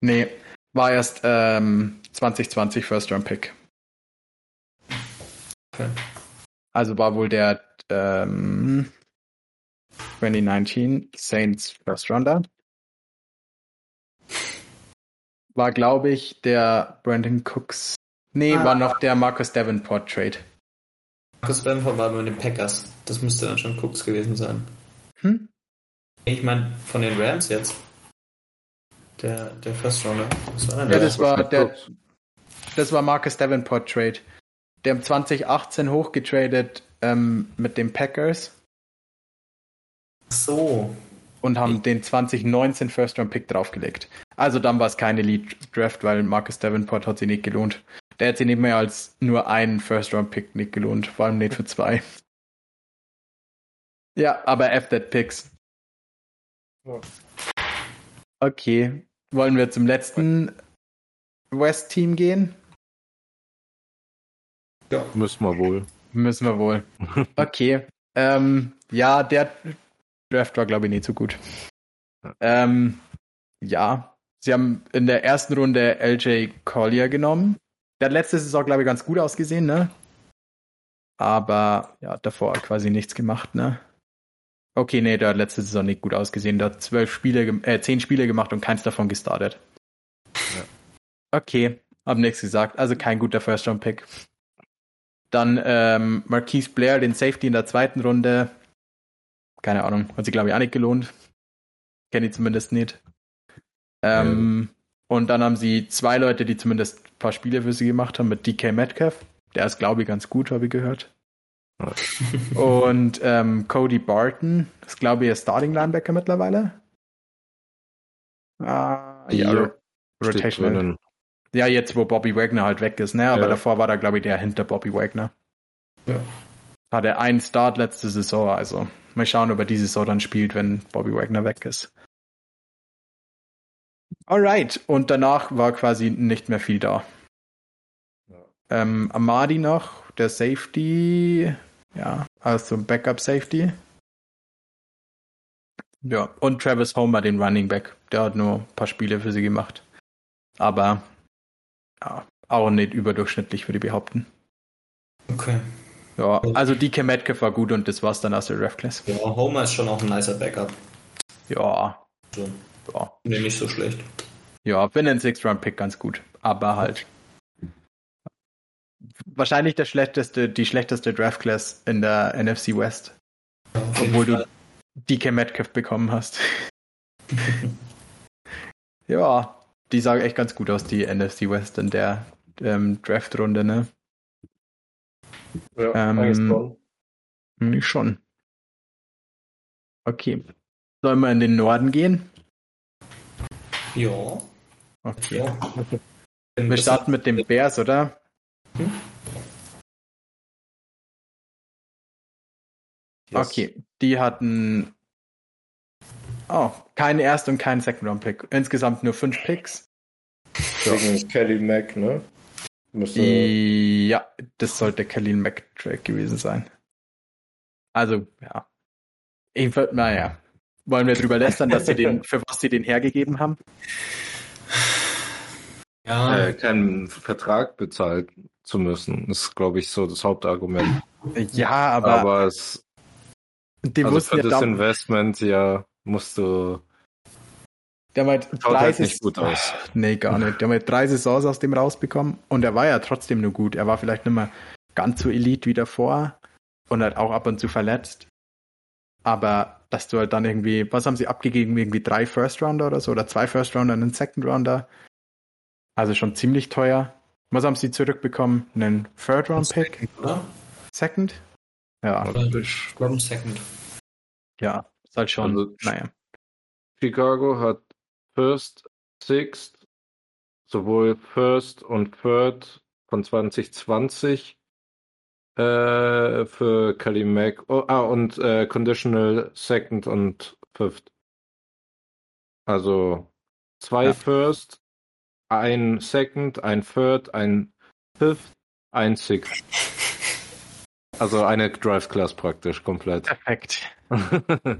nee, war erst ähm, 2020 First Round Pick. Okay. Also war wohl der ähm, 2019 Saints First Rounder. War, glaube ich, der Brandon Cooks. Nee, ah. war noch der Marcus Davenport Trade. Marcus Davenport war mit den Packers. Das müsste dann schon Cooks gewesen sein. Hm? Ich meine, von den Rams jetzt. Der, der First Rounder. Was war ja, das war der, das war Marcus Davenport Trade. Der haben 2018 hochgetradet ähm, mit den Packers. So. Und haben den 2019 First Round Pick draufgelegt. Also dann war es keine Lead Draft, weil Marcus Davenport hat sich nicht gelohnt. Der hat sich nicht mehr als nur einen First Round Pick nicht gelohnt, vor allem nicht für zwei. Ja, aber F that Picks. Okay. Wollen wir zum letzten West-Team gehen? Ja, müssen wir wohl. Müssen wir wohl. Okay. ähm, ja, der Draft war, glaube ich, nicht so gut. Ähm, ja, sie haben in der ersten Runde LJ Collier genommen. Der hat letzte Saison, glaube ich, ganz gut ausgesehen, ne? Aber ja, davor quasi nichts gemacht, ne? Okay, nee, der hat letzte Saison nicht gut ausgesehen. Der hat zwölf Spiele, äh, zehn Spiele gemacht und keins davon gestartet. Ja. Okay, hab nichts gesagt. Also kein guter First-Round-Pick. Dann ähm, Marquise Blair, den Safety in der zweiten Runde. Keine Ahnung, hat sich glaube ich auch nicht gelohnt. Kenne ich zumindest nicht. Ähm, ja. Und dann haben sie zwei Leute, die zumindest ein paar Spiele für sie gemacht haben, mit DK Metcalf. Der ist glaube ich ganz gut, habe ich gehört. Und ähm, Cody Barton ist, glaube ich, Starting Linebacker mittlerweile. Ah, ja, Rotation. Ja, jetzt, wo Bobby Wagner halt weg ist, ne? Aber ja. davor war da, glaube ich, der hinter Bobby Wagner. Ja. Hatte einen Start letzte Saison, also mal schauen, ob er diese Saison dann spielt, wenn Bobby Wagner weg ist. Alright, und danach war quasi nicht mehr viel da. Ja. Ähm, Amadi noch, der Safety, ja, also Backup Safety. Ja, und Travis Homer, den Running Back. Der hat nur ein paar Spiele für sie gemacht. Aber ja, auch nicht überdurchschnittlich, würde ich behaupten. Okay. Ja, also DK Metcalf war gut und das war's dann aus der Ref Class. Ja, Homer ist schon auch ein nicer Backup. Ja. So. ja. Nee, nicht so schlecht. Ja, bin ein Six-Round-Pick ganz gut. Aber halt wahrscheinlich der schlechteste, die schlechteste Draft Class in der NFC West. Ja, obwohl Fall. du DK Metcalf bekommen hast. ja, die sah echt ganz gut aus, die NFC West in der ähm, Draft-Runde, ne? Ja, ähm, nicht schon. Okay. Sollen wir in den Norden gehen? Ja. Okay. Ja. Wir starten mit den Bears, oder? Hm? Yes. Okay, die hatten oh, keinen Erst- und keinen Second-Round-Pick. Insgesamt nur fünf Picks. Wegen Kelly Mack, ne? Müsste... Ja, das sollte Kelly Mack Track gewesen sein. Also, ja. Ich würde, naja. Wollen wir drüber lästern, dass sie den, für was sie den hergegeben haben? Ja. Äh, keinen Vertrag bezahlt zu müssen, ist, glaube ich, so das Hauptargument. Ja, aber, aber es, die also wussten für ja das Investment ja musst du, der hat halt schaut drei halt nicht Saisons- gut aus. Nee, gar nicht. Der hat halt drei Saisons aus dem rausbekommen und er war ja trotzdem nur gut. Er war vielleicht nicht mehr ganz so elite wie davor und halt auch ab und zu verletzt. Aber dass du halt dann irgendwie, was haben sie abgegeben? Irgendwie drei First Rounder oder so oder zwei First Rounder und einen Second Rounder. Also schon ziemlich teuer. Was haben sie zurückbekommen? Einen Third Round Pick? Oder? Second? Ja, Oder ich glaube ein Second. ja. Ist halt schon, Also, naja. Chicago hat First, Sixth, sowohl First und Third von 2020 äh, für Kelly Mack. Oh, ah, und äh, Conditional Second und Fifth. Also zwei Ja. First, ein Second, ein Third, ein Fifth, ein Sixth. Also eine Drive Class praktisch komplett. Perfekt.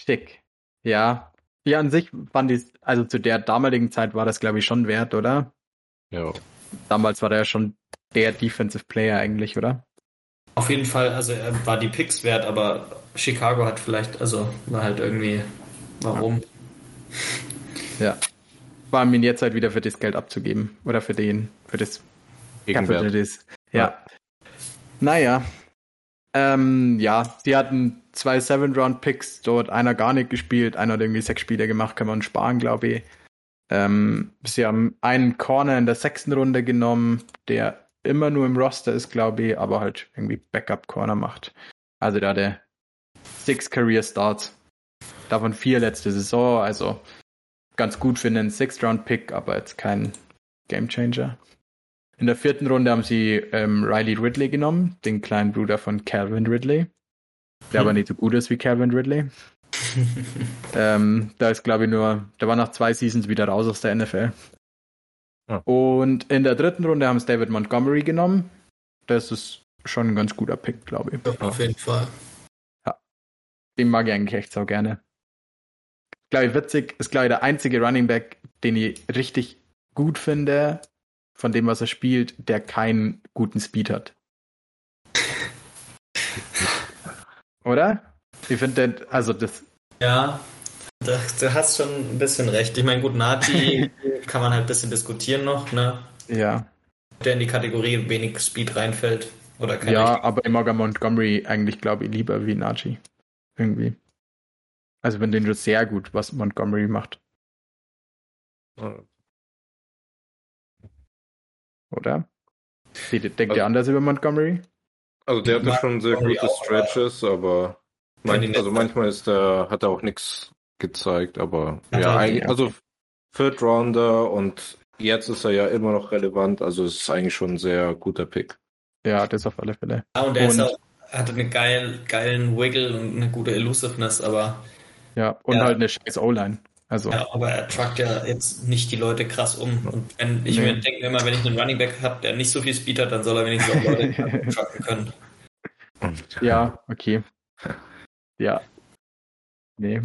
Schick. Ja. Ja, an sich fand ich, also zu der damaligen Zeit war das, glaube ich, schon wert, oder? ja. Damals war der ja schon der Defensive Player eigentlich, oder? Auf jeden Fall, also er war die Picks wert, aber Chicago hat vielleicht, also war halt irgendwie, warum? Ja. War mir jetzt halt wieder für das Geld abzugeben. Oder für den, für das Capital Gegenwert. das. Ja. Naja. Ähm, ja, sie hatten zwei Seven-Round-Picks, dort einer gar nicht gespielt, einer hat irgendwie sechs Spiele gemacht, kann man sparen, glaube ich. Ähm, sie haben einen Corner in der sechsten Runde genommen, der immer nur im Roster ist, glaube ich, aber halt irgendwie Backup-Corner macht. Also da der six Career Starts. Davon vier letzte Saison, also ganz gut für einen Sixth-Round-Pick, aber jetzt kein Gamechanger. In der vierten Runde haben sie ähm, Riley Ridley genommen, den kleinen Bruder von Calvin Ridley, der Hm. aber nicht so gut ist wie Calvin Ridley. ähm, da ist, glaube ich, nur, der war nach zwei Seasons wieder raus aus der NFL. Ja. Und in der dritten Runde haben sie David Montgomery genommen. Das ist schon ein ganz guter Pick, glaube ich. Auf jeden Fall. Den mag ich eigentlich echt so gerne. Glaube ich, witzig, ist, glaube ich, der einzige Running Back, den ich richtig gut finde, von dem, was er spielt, der keinen guten Speed hat. Oder? Ich finde, also das, Ja, da, du hast schon ein bisschen recht. Ich meine, gut, Nati kann man halt ein bisschen diskutieren noch, ne? ja. Der in die Kategorie wenig Speed reinfällt. Oder keine Ja, aber ich mag ja Montgomery eigentlich, glaube ich, lieber wie Najee. Irgendwie. Also ich finde den schon sehr gut, was Montgomery macht, oder? Denkt ihr Also- anders über Montgomery? Also der hatte schon sehr gute auch, Stretches, aber nicht also manchmal ist der, hat er auch nichts gezeigt, aber Hat ja, eigentlich, nicht. also Third Rounder und jetzt ist er ja immer noch relevant, also es ist eigentlich schon ein sehr guter Pick. Ja, das auf alle Fälle. Ja, und er ist Und- auch, hatte einen geil, geilen Wiggle und eine gute Elusiveness, aber, Ja, und Ja. halt eine scheiß O-Line. Also, ja, aber er truckt ja jetzt nicht die Leute krass um. Und wenn ich Nee. mir denke immer, wenn ich einen Running Back habe, der nicht so viel Speed hat, dann soll er wenigstens auch Leute trucken können. ja, okay. Ja. Nee.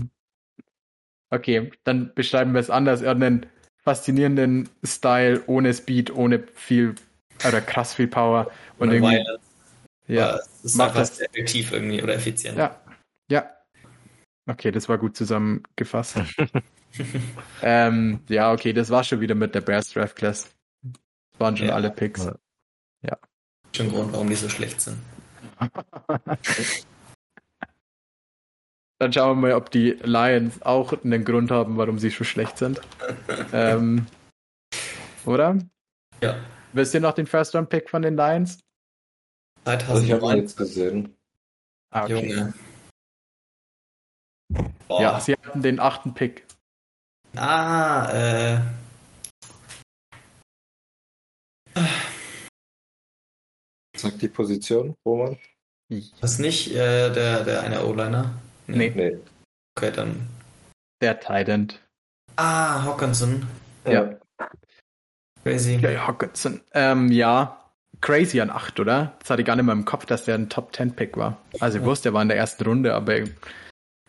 Okay, dann beschreiben wir es anders. Er hat einen faszinierenden Style, ohne Speed, ohne viel oder krass viel Power. Und Oder irgendwie, Violence, ja, es ist macht einfach das- sehr effektiv irgendwie oder effizient. Ja. Ja. Okay, das war gut zusammengefasst. ähm, ja, okay, das war schon wieder mit der Bears Draft Class. Das waren schon Ja. alle Picks. Ja. Schon Grund, warum die so schlecht sind. Dann schauen wir mal, ob die Lions auch einen Grund haben, warum sie so schlecht sind. ähm, oder? Ja. Wisst ihr noch den First Round Pick von den Lions? Also ich habe 2009, ihn jetzt gesehen. Ah, okay. Junge. Boah. Ja, sie hatten den achten Pick. Ah, äh. Sagt die Position, Roman? Was nicht äh, der, der eine O-Liner? Nee. Nee. Okay, dann. Der Tident. Ah, Hawkinson. Ja. Crazy. Jay Hawkinson. Ähm, ja. Crazy an 8, oder? Das hatte ich gar nicht mehr im Kopf, dass der ein Top 10 Pick war. Also ich Ja. wusste, er war in der ersten Runde, aber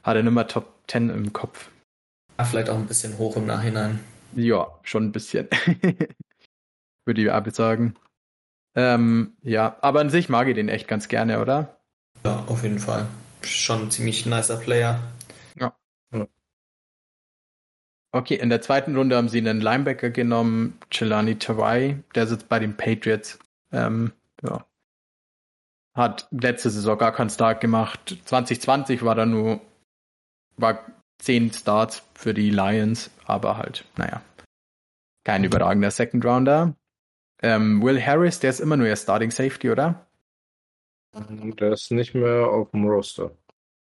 ich hatte nicht mehr Top 10 im Kopf. Ah, vielleicht auch ein bisschen hoch im Nachhinein. Ja, schon ein bisschen. Würde ich aber sagen. Ähm, ja, aber an sich mag ich den echt ganz gerne, oder? Ja, auf jeden Fall. Schon ein ziemlich nicer Player. Ja. Okay, in der zweiten Runde haben sie einen Linebacker genommen, Jelani Tawai, der sitzt bei den Patriots. Ähm, ja. Hat letzte Saison gar keinen Start gemacht. 2020 war da nur, war zehn Starts für die Lions, aber halt, naja, kein überragender Second Rounder. Ähm, Will Harris, der ist immer nur ihr Starting Safety, oder? Der ist nicht mehr auf dem Roster.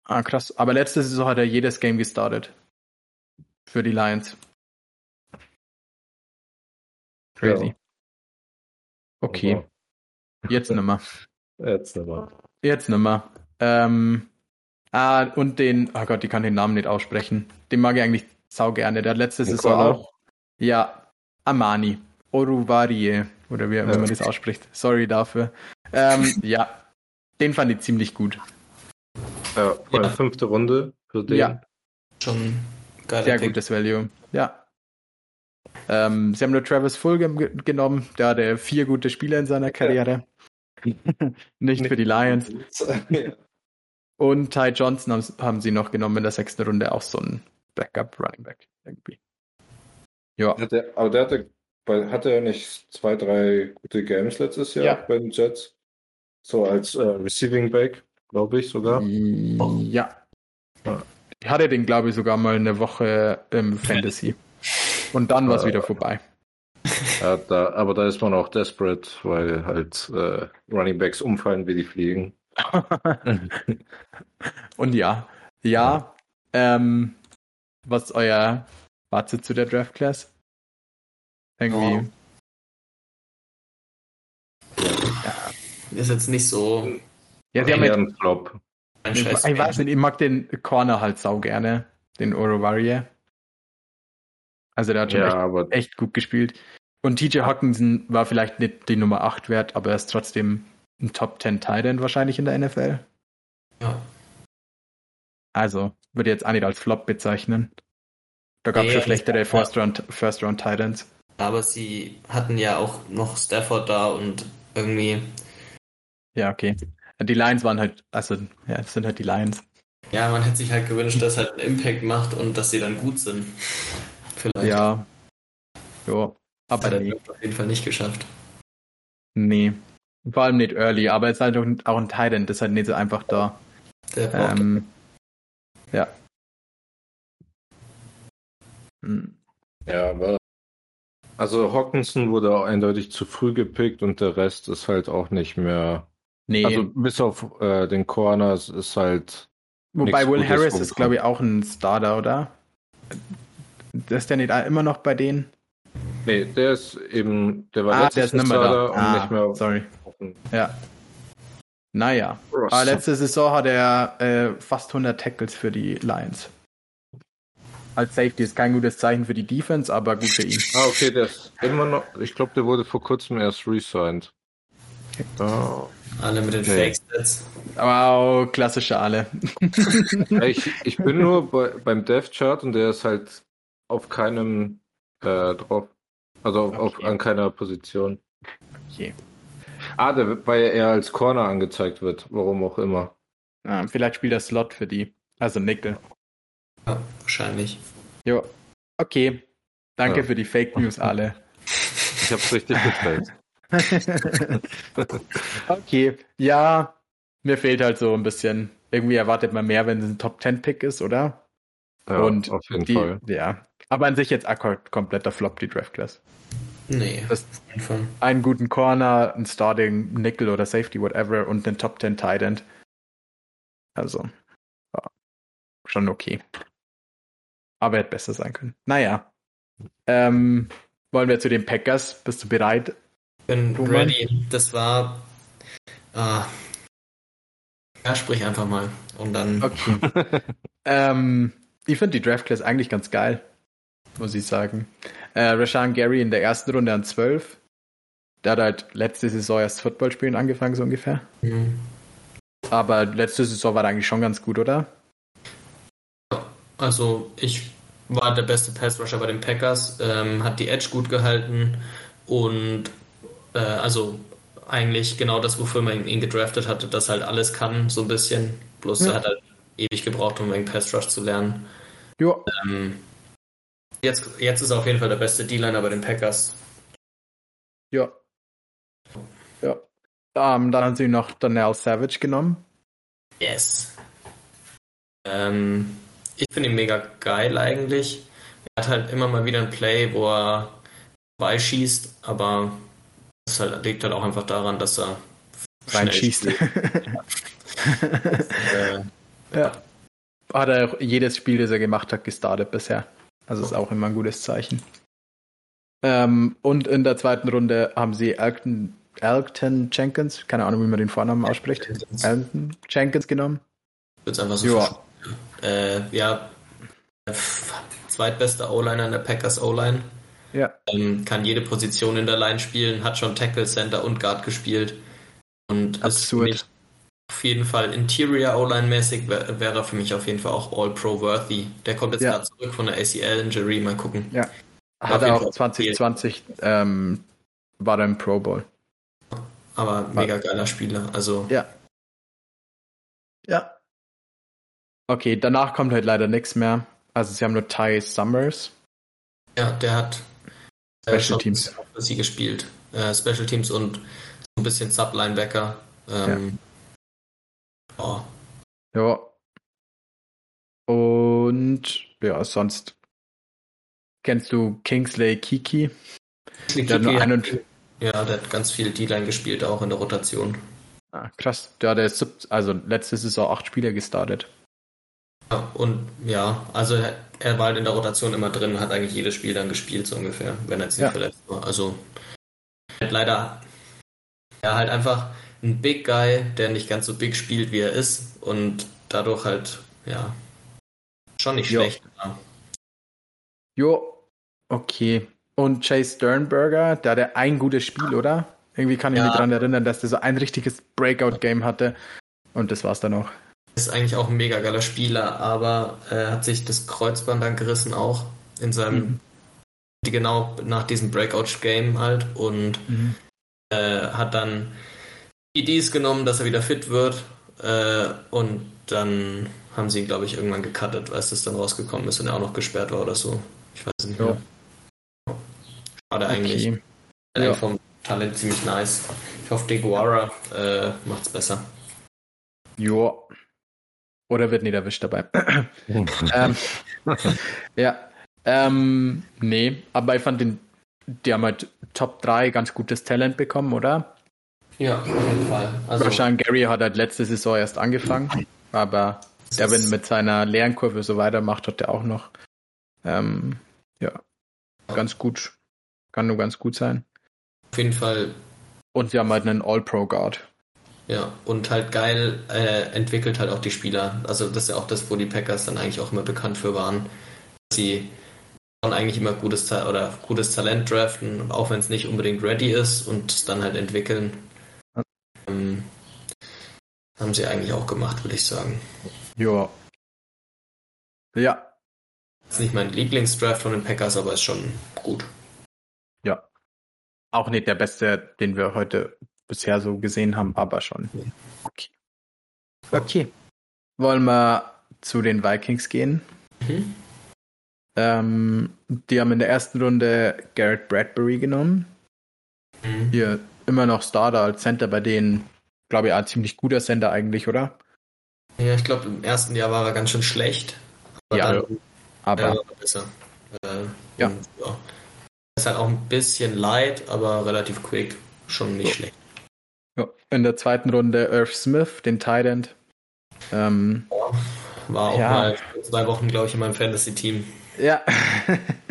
Ah, krass. Aber letzte Saison hat er jedes Game gestartet. Für die Lions. Crazy. Ja. Okay, jetzt nimmer. Jetzt aber. Jetzt nimmer. Ähm, ah, und den, oh Gott, ich kann den Namen nicht aussprechen. Den mag ich eigentlich sau gerne. Der hat letzte Den Saison auch. Ja, Amani. Oruvarie. Oder wie, Ja. man das ausspricht. Sorry dafür. Ähm, ja, den fand ich ziemlich gut. Ja, Ja. fünfte Runde für den. Ja. Schon geiler Sehr Pick. gutes Value. Ja. Ähm, sie haben nur Travis Fulgham ge genommen. Der hatte vier gute Spiele in seiner Karriere. Nicht für die Lions. Und Ty Johnson haben, haben sie noch genommen in der sechsten Runde, auch so ein Backup Running Back irgendwie. Ja, Hat der, aber der hatte, bei, hatte er nicht zwei, drei gute Games letztes Jahr Ja. bei den Jets? So als äh, Receiving Back, glaube ich sogar. ja. Ja. Ich hatte den, glaube ich, sogar mal eine Woche im Fantasy. Und dann war es Ja. wieder vorbei. Ja, da, aber da ist man auch desperate, weil halt äh, Running Backs umfallen wie die Fliegen. Und ja, ja, ähm, was ist euer Fazit zu der Draft Class? Irgendwie. Ist jetzt nicht so Ja, sie haben Flop. ein ich, scheiß ich weiß nicht, ich mag den Corner halt sau gerne, den Orovarie. Also der hat schon Ja, echt, aber echt gut gespielt. Und TJ Hawkinson war vielleicht nicht die Nummer 8 wert, aber er ist trotzdem ein Top 10 Tight End wahrscheinlich in der NFL. Ja. Also, würde jetzt auch nicht als Flop bezeichnen. Da gab es Nee, schon schlechtere ja. First Round, First Round Tight Ends. Aber sie hatten ja auch noch Stafford da und irgendwie, Ja, okay. Die Lions waren halt, also, ja, das sind halt die Lions. ja, man hätte sich halt gewünscht, dass halt ein Impact macht und dass sie dann gut sind. Vielleicht. Ja. Jo. Das Aber hat er nee. auf jeden Fall nicht geschafft. Nee. Vor allem nicht early, aber es ist halt auch ein, auch ein Tight End, das ist halt nicht so einfach da. Ähm, ja. Hm. ja, aber also Hawkinson wurde auch eindeutig zu früh gepickt und der Rest ist halt auch nicht mehr. Nee. Also bis auf äh, den Corners ist halt. Wobei Will Gutes Harris ist, glaube ich, auch ein Starter, oder? Ist der nicht immer noch bei denen? Nee, der ist eben, der war Ah, letztes der ist nicht mehr Starter da. und Ah, nicht mehr sorry. Auf Ja. Naja. Aber letzte Saison hat er äh, fast 100 Tackles für die Lions. Als Safety ist kein gutes Zeichen für die Defense, aber gut für ihn. Ah, okay, der ist immer noch. Ich glaube, der wurde vor kurzem erst resigned. Oh. alle mit den Nee. Fake-Stats. Wow, klassische alle. Ich, ich bin nur bei, beim Dev Chart und der ist halt auf keinem äh, drauf. Also auf, auf, Okay. an keiner Position. Okay. Ah, der, weil er als Corner angezeigt wird, warum auch immer. Ah, vielleicht spielt er Slot für die. Also Nickel. Ja, wahrscheinlich. Jo. Okay. Danke Ja. für die Fake News alle. Ich hab's richtig gestellt. okay. Ja, mir fehlt halt so ein bisschen. Irgendwie erwartet man mehr, wenn es ein Top 10 Pick ist, oder? Ja, Und auf jeden die, Fall. Ja. Aber an sich jetzt Akkord kompletter Flop, die Draft Class. Nee, Das- auf jeden Fall. Einen guten Corner, einen Starting Nickel oder Safety, whatever, und einen Top 10 Tight End. Also, ja, schon okay. Aber hätte besser sein können. Naja. Ähm, wollen wir zu den Packers? Bist du bereit? Bin Du, ready. Das war. Ah, ja, sprich einfach mal. Und dann. Okay. ähm, ich finde die Draft Class eigentlich ganz geil, muss ich sagen. Äh, Rashan Gary in der ersten Runde an 12. Der hat halt letzte Saison erst Football spielen angefangen, so ungefähr. Hm. Aber letzte Saison war er eigentlich schon ganz gut, oder? Also, ich war der beste Pass-Rusher bei den Packers, ähm, hat die Edge gut gehalten und äh, also eigentlich genau das, wofür man ihn gedraftet hatte, dass halt alles kann, so ein bisschen. Bloß Ja. er hat halt ewig gebraucht, um wegen Pass Rush zu lernen. Ja. Ähm, jetzt, jetzt ist er auf jeden Fall der beste D-Liner bei den Packers. Ja. Ja. Ähm, dann haben sie noch Donnell Savage genommen. Yes. Ähm, ich finde ihn mega geil eigentlich. Er hat halt immer mal wieder ein Play, wo er beischießt, aber das halt, liegt halt auch einfach daran, dass er Reinschießt. Äh, ja. Hat er auch jedes Spiel, das er gemacht hat, gestartet bisher. Also ist auch immer ein gutes Zeichen. Ähm, und in der zweiten Runde haben sie Elton, Elton Jenkins, keine Ahnung, wie man den Vornamen ausspricht. Jenkins. Elton Jenkins genommen. Wird's einfach so Ja. Äh, ja, zweitbester O-Liner in der Packers O-Line. Ja. Ähm, kann jede Position in der Line spielen, hat schon Tackle, Center und Guard gespielt. Und ist Absurd. mich auf jeden Fall Interior O-Line-mäßig wär- wäre er für mich auf jeden Fall auch All-Pro-worthy. Der kommt jetzt Ja. gerade zurück von der ACL-Injury, mal gucken. Ja. Hat er auch 2020 ähm, war er im Pro Bowl. Aber mega geiler Spieler. Also Ja. Ja. Okay, danach kommt halt leider nichts mehr. Also sie haben nur Ty Summers. ja, der hat Special schon Teams. für sie gespielt. Äh, Special Teams und so ein bisschen Sub-Linebacker. Ähm, oh, Ja. Und ja, sonst kennst du Kingsley Kiki? Der hat nur Kiki hat- Ja, der hat ganz viel D-Line gespielt, auch in der Rotation. ah, krass. Der hat der sieb- also letzte Saison acht Spiele gestartet. Ja, und ja, also er, er war halt in der Rotation immer drin, hat eigentlich jedes Spiel dann gespielt, so ungefähr, wenn er jetzt nicht Ja. verletzt war. Also halt leider ja halt einfach ein Big Guy, der nicht ganz so big spielt, wie er ist und dadurch halt, ja, schon nicht Ja. schlecht. Ja. Jo, okay. Und Chase Sternberger, der hatte ein gutes Spiel, oder? Irgendwie kann ich Ja. mich daran erinnern, dass der so ein richtiges Breakout-Game hatte. Und das war's dann auch. Ist eigentlich auch ein mega geiler Spieler, aber äh, hat sich das Kreuzband dann gerissen auch in seinem, Mhm. genau nach diesem Breakout-Game halt und äh, hat dann EDs genommen, dass er wieder fit wird äh, und dann haben sie ihn, glaube ich, irgendwann gecuttet, als das dann rausgekommen ist und er auch noch gesperrt war oder so. Ich weiß nicht Ja. mehr. Schade eigentlich. Okay. Ja. vom Talent ziemlich nice. Ich hoffe, Deguara äh, macht's besser. Jo. Oder wird nicht erwischt dabei. ähm, ja. Ähm, nee, aber ich fand den, die haben halt Top 3 ganz gutes Talent bekommen, oder? Ja, auf jeden Fall. Also, Wahrscheinlich Gary hat halt letzte Saison erst angefangen, aber es der, wenn ist- mit seiner Lernkurve so weitermacht, hat der auch noch, ähm, ja, ganz gut, kann nur ganz gut sein. auf jeden Fall Und sie haben halt einen All-Pro-Guard. Ja, und halt geil äh, entwickelt halt auch die Spieler. Also das ist ja auch das, wo die Packers dann eigentlich auch immer bekannt für waren. Dass sie schon eigentlich immer gutes Ta oder gutes Talent draften, auch wenn es nicht unbedingt ready ist und es dann halt entwickeln. Ja. Ähm, haben sie eigentlich auch gemacht, würde ich sagen. Ja. Ja, Ist nicht mein Lieblingsdraft von den Packers, aber ist schon gut. auch nicht der beste, den wir heute bisher so gesehen haben, aber schon. Okay. Okay. Wollen wir zu den Vikings gehen? Mhm. Ähm, die haben in der ersten Runde Garrett Bradbury genommen. Mhm. Hier immer noch Starter als Center bei denen, glaube ich, ein ziemlich guter Center eigentlich, oder? Ja, ich glaube, im ersten Jahr war er ganz schön schlecht. Aber Ja, dann Aber Ja, war besser. Äh, Ja. Und, ja. Ist halt auch ein bisschen light, aber relativ quick. Schon nicht So. schlecht. ja, in der zweiten Runde Irv Smith, den Tight End. Ähm, War auch Ja. mal zwei Wochen, glaube ich, in meinem Fantasy-Team. ja.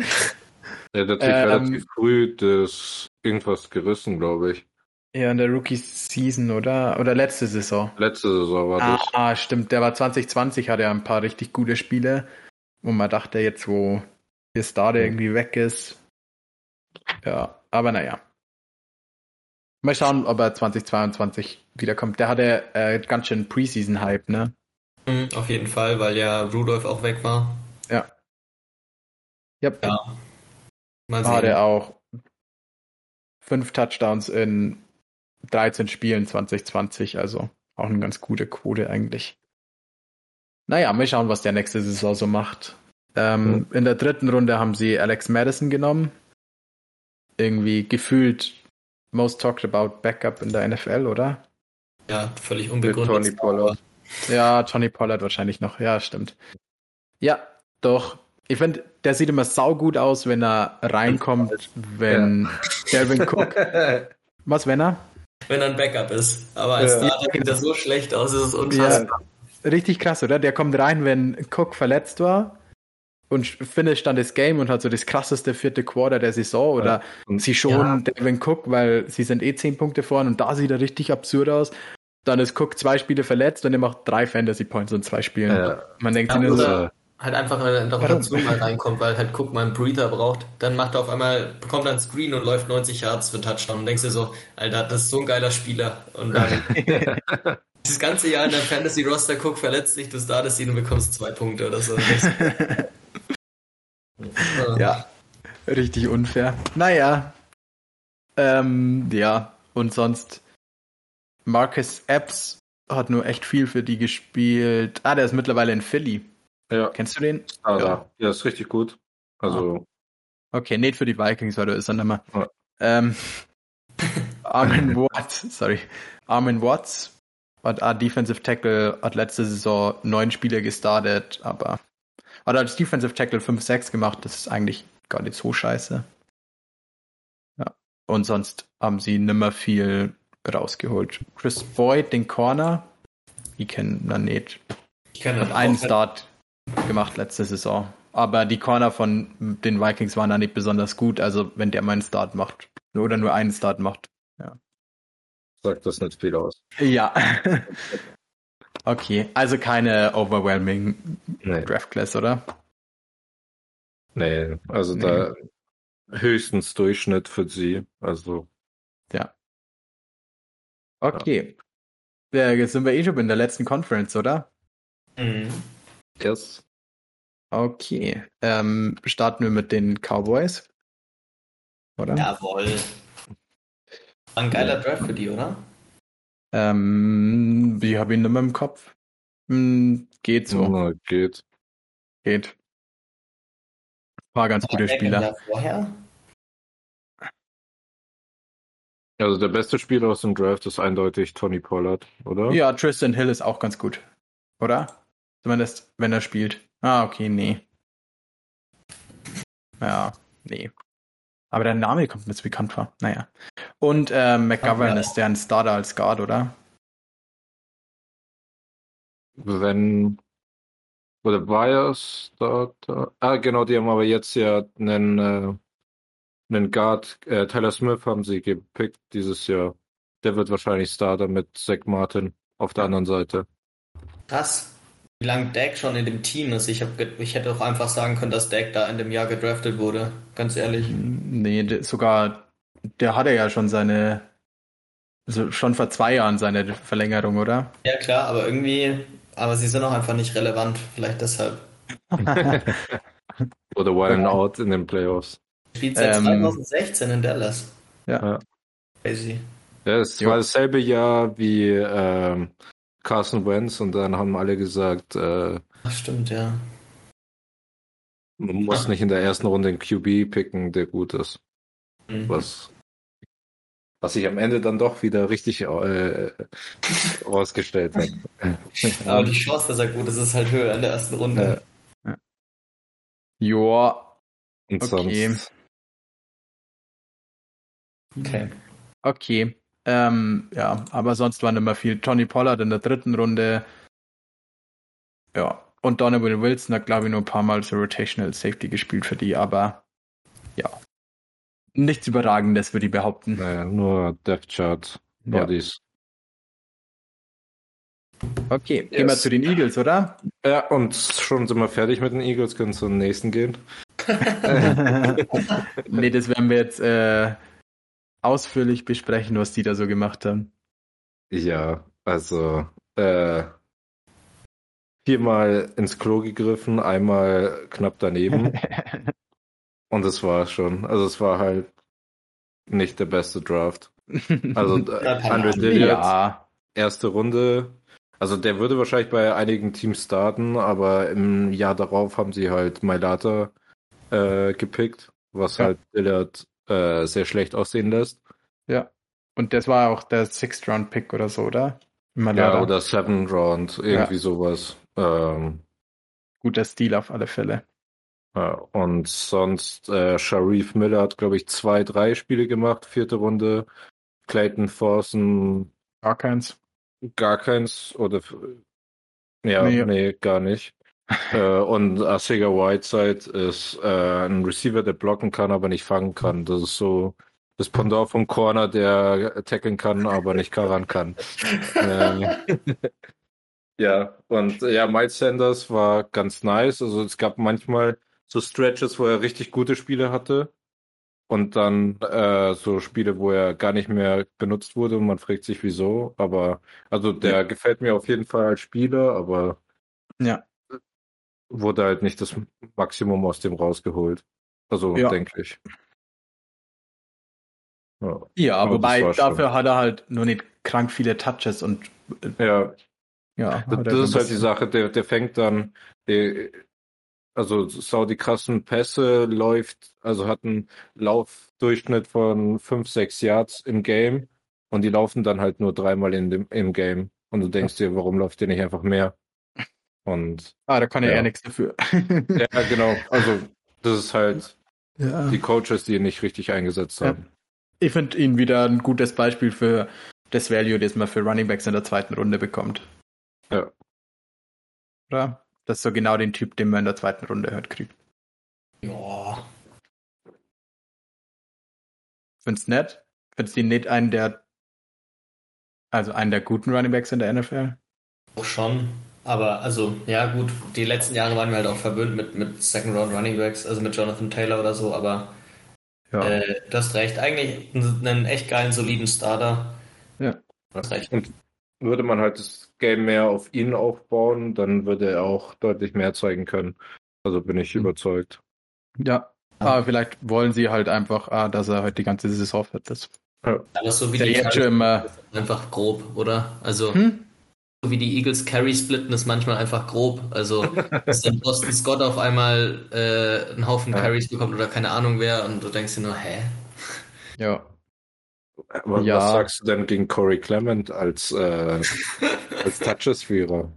Der hat sich Ähm, relativ früh das irgendwas gerissen, glaube ich. ja, in der Rookie-Season, oder? Oder letzte Saison. Letzte Saison war Ah, das. ah, stimmt. Der war 2020, hatte er ein paar richtig gute Spiele, wo man dachte, jetzt wo der Star der irgendwie weg ist. Ja, aber naja. Mal schauen, ob er 2022 wiederkommt. Der hatte äh, ganz schön Preseason-Hype, ne? Mhm, auf jeden Fall, weil ja Rudolph auch weg war. Ja. Yep. Ja. Mal War sehen. der auch fünf Touchdowns in 13 Spielen 2020, also auch eine ganz gute Quote eigentlich. Naja, mal schauen, was der nächste Saison so macht. Ähm, mhm. In der dritten Runde haben sie Alex Madison genommen. Irgendwie gefühlt most talked about Backup in der NFL, oder? Ja, völlig unbegründet. Tony Pollard. Ja, Tony Pollard wahrscheinlich noch. Ja, stimmt. Ja, doch. Ich finde, der sieht immer saugut aus, wenn er reinkommt, wenn ja. Delvin Cook. Was, wenn er? Wenn er ein Backup ist. Aber als ja. Starter sieht er so schlecht aus, ist es unfassbar. Ja, richtig krass, oder? Der kommt rein, wenn Cook verletzt war und finisht dann das Game und hat so das krasseste vierte Quarter der Saison oder ja. sie schon ja. Devin Cook, weil sie sind eh zehn Punkte vorn und da sieht er richtig absurd aus. Dann ist Cook zwei Spiele verletzt und er macht drei Fantasy Points in zwei Spielen. Ja. Man denkt sich nur so, halt einfach in der Rotation mal reinkommt, weil halt Cook mal einen Breather braucht, dann macht er auf einmal, bekommt er einen Screen und läuft 90 Yards für Touchdown und denkst dir so, Alter, das ist so ein geiler Spieler. Und dann das ganze Jahr in der Fantasy Roster Cook verletzt sich, du startest ihn und bekommst zwei Punkte oder so. ja, richtig unfair. Naja, ähm, ja, und sonst Marcus Epps hat nur echt viel für die gespielt. Ah, der ist mittlerweile in Philly. Ja. Kennst du den? Ah, ja. ja, ist richtig gut. Also. Okay, nicht für die Vikings, weil du ist dann immer. Ja. Ähm, Armin Watts, sorry. Armin Watts hat ah, Defensive Tackle, hat letzte Saison neun Spiele gestartet, aber hat als Defensive Tackle 5-6 gemacht. Das ist eigentlich gar nicht so scheiße. Ja. Und sonst haben sie nimmer viel rausgeholt. Chris Boyd, den Corner, ich kenne ihn nicht. Ich kenne einen Start gemacht letzte Saison. Aber die Corner von den Vikings waren da nicht besonders gut. Also wenn der mal einen Start macht oder nur einen Start macht. Ja. Sagt das nicht viel aus. Ja. okay, also keine overwhelming nee. Draft Class, oder? Nee, also nee. da höchstens Durchschnitt für sie. Also. Ja. Okay. Ja. Jetzt sind wir eh schon in der letzten Conference, oder? Mhm. Yes. Okay. Ähm, starten wir mit den Cowboys. Oder? Jawohl. War ein geiler Draft für die, oder? Ähm, ich habe ihn nicht mehr im Kopf. Hm, geht so. Ja, geht. Geht. War ganz gute Spieler. Vorher? Also der beste Spieler aus dem Draft ist eindeutig Tony Pollard, oder? Ja, Tristan Hill ist auch ganz gut. Oder? Zumindest, wenn er spielt. Ah, okay, nee. Ja, nee. Aber der Name kommt mir jetzt bekannt vor. Naja. Und äh, McGovern ja. ist der ein Starter als Guard, oder? Wenn. Oder war er Starter? Ah, genau, die haben aber jetzt ja einen, äh, einen Guard. Äh, Tyler Smith haben sie gepickt dieses Jahr. Der wird wahrscheinlich Starter mit Zach Martin auf der anderen Seite. Krass wie lange Dak schon in dem Team ist. Ich, hab, ich hätte auch einfach sagen können, dass Dak da in dem Jahr gedraftet wurde. Ganz ehrlich. Nee, sogar, der hatte ja schon seine, also schon vor zwei Jahren seine Verlängerung, oder? Ja, klar, aber irgendwie, aber sie sind auch einfach nicht relevant. Vielleicht deshalb. oder Wild Out in den Playoffs. Spielt seit ähm, 2016 in Dallas. Ja. Crazy. Ja, es war dasselbe Jahr wie ähm, Carson Wentz und dann haben alle gesagt, äh, Ach, stimmt, ja. Man muss nicht in der ersten Runde einen QB picken, der gut ist. Mhm. Was, was sich am Ende dann doch wieder richtig äh, ausgestellt hat. Aber die Chance, dass er gut ist, ist halt höher in der ersten Runde. Ja. Joa. Und okay. sonst. Okay. Okay. Ähm, ja, aber sonst waren immer viel. Tony Pollard in der dritten Runde. Ja, und Donovan Wilson hat, glaube ich, nur ein paar Mal so Rotational Safety gespielt für die, aber ja. Nichts Überragendes, würde ich behaupten. Naja, nur Death Chart Bodies. Ja. Okay, yes. gehen wir zu den Eagles, oder? Ja, und schon sind wir fertig mit den Eagles, können zum nächsten gehen. nee, das werden wir jetzt äh, ausführlich besprechen, was die da so gemacht haben. Ja, also äh, viermal ins Klo gegriffen, einmal knapp daneben. Und das war schon. Also es war halt nicht der beste Draft. Also Andre Dillard, ja, erste Runde. Also der würde wahrscheinlich bei einigen Teams starten, aber im Jahr darauf haben sie halt Mailata äh, gepickt, was Ja. halt Dillard äh, sehr schlecht aussehen lässt. ja. Und das war auch der Sixth Round Pick oder so, oder? Ja, Malada. oder Seven Round, irgendwie sowas. Ähm, Guter Stil auf alle Fälle. ja, und sonst äh, Sharif Miller hat, glaube ich, zwei, drei Spiele gemacht, vierte Runde. Clayton Forsen Gar keins. gar keins oder ja, Nee. nee, gar nicht. äh, und Asega Whiteside ist äh, ein Receiver, der blocken kann, aber nicht fangen kann. Das ist so das Pendant vom Corner, der tackeln kann, aber nicht covern kann. ähm, ja, und äh, ja, Miles Sanders war ganz nice. Also es gab manchmal so Stretches, wo er richtig gute Spiele hatte. Und dann äh, so Spiele, wo er gar nicht mehr benutzt wurde und man fragt sich wieso. Aber also der gefällt mir auf jeden Fall als Spieler, aber Ja. Wurde halt nicht das Maximum aus dem rausgeholt. Also Ja. denke ich. Ja. Ja, Aber wobei das war schon- dafür hat er halt nur nicht krank viele Touches und äh, ja, ja. das, das ist halt die Sache, der, der fängt dann, der, also sau die krassen Pässe, läuft, also hat einen Laufdurchschnitt von 5, 6 Yards im Game und die laufen dann halt nur dreimal in dem, im Game. Und du denkst dir, warum läuft der nicht einfach mehr? Und Ah, da kann er Ja. ja nichts dafür. ja, genau, also das ist halt ja. die Coaches, die ihn nicht richtig eingesetzt Ja. haben. Ich finde ihn wieder ein gutes Beispiel für das Value, das man für Running Backs in der zweiten Runde bekommt. Ja. Oder? Das ist so genau den Typ, den man in der zweiten Runde hört kriegt. Ja. Findest nett? Findest du ihn nicht einen der, also einen der guten Running Backs in der NFL? Auch schon. Aber also, ja gut, die letzten Jahre waren wir halt auch verwöhnt mit, mit Second Round Running Backs, also mit Jonathan Taylor oder so, aber Ja. äh, du hast recht. Eigentlich einen, einen echt geilen, soliden Starter. Ja. Du hast recht. Und würde man halt das Game mehr auf ihn aufbauen, dann würde er auch deutlich mehr zeigen können. Also bin ich Mhm. überzeugt. ja. Aber vielleicht wollen sie halt einfach, ah, dass er halt die ganze Saison fit ist. Aber so wie Ist ja die jetzt schon immer. einfach grob, oder? Also Hm? So wie die Eagles Carry splitten ist manchmal einfach grob. Also dass dann Boston Scott auf einmal äh, einen Haufen Ja. Carries bekommt oder keine Ahnung wer und du denkst dir nur, hä? Ja. Aber Ja. was sagst du denn gegen Corey Clement als, äh, als Touches-Führer?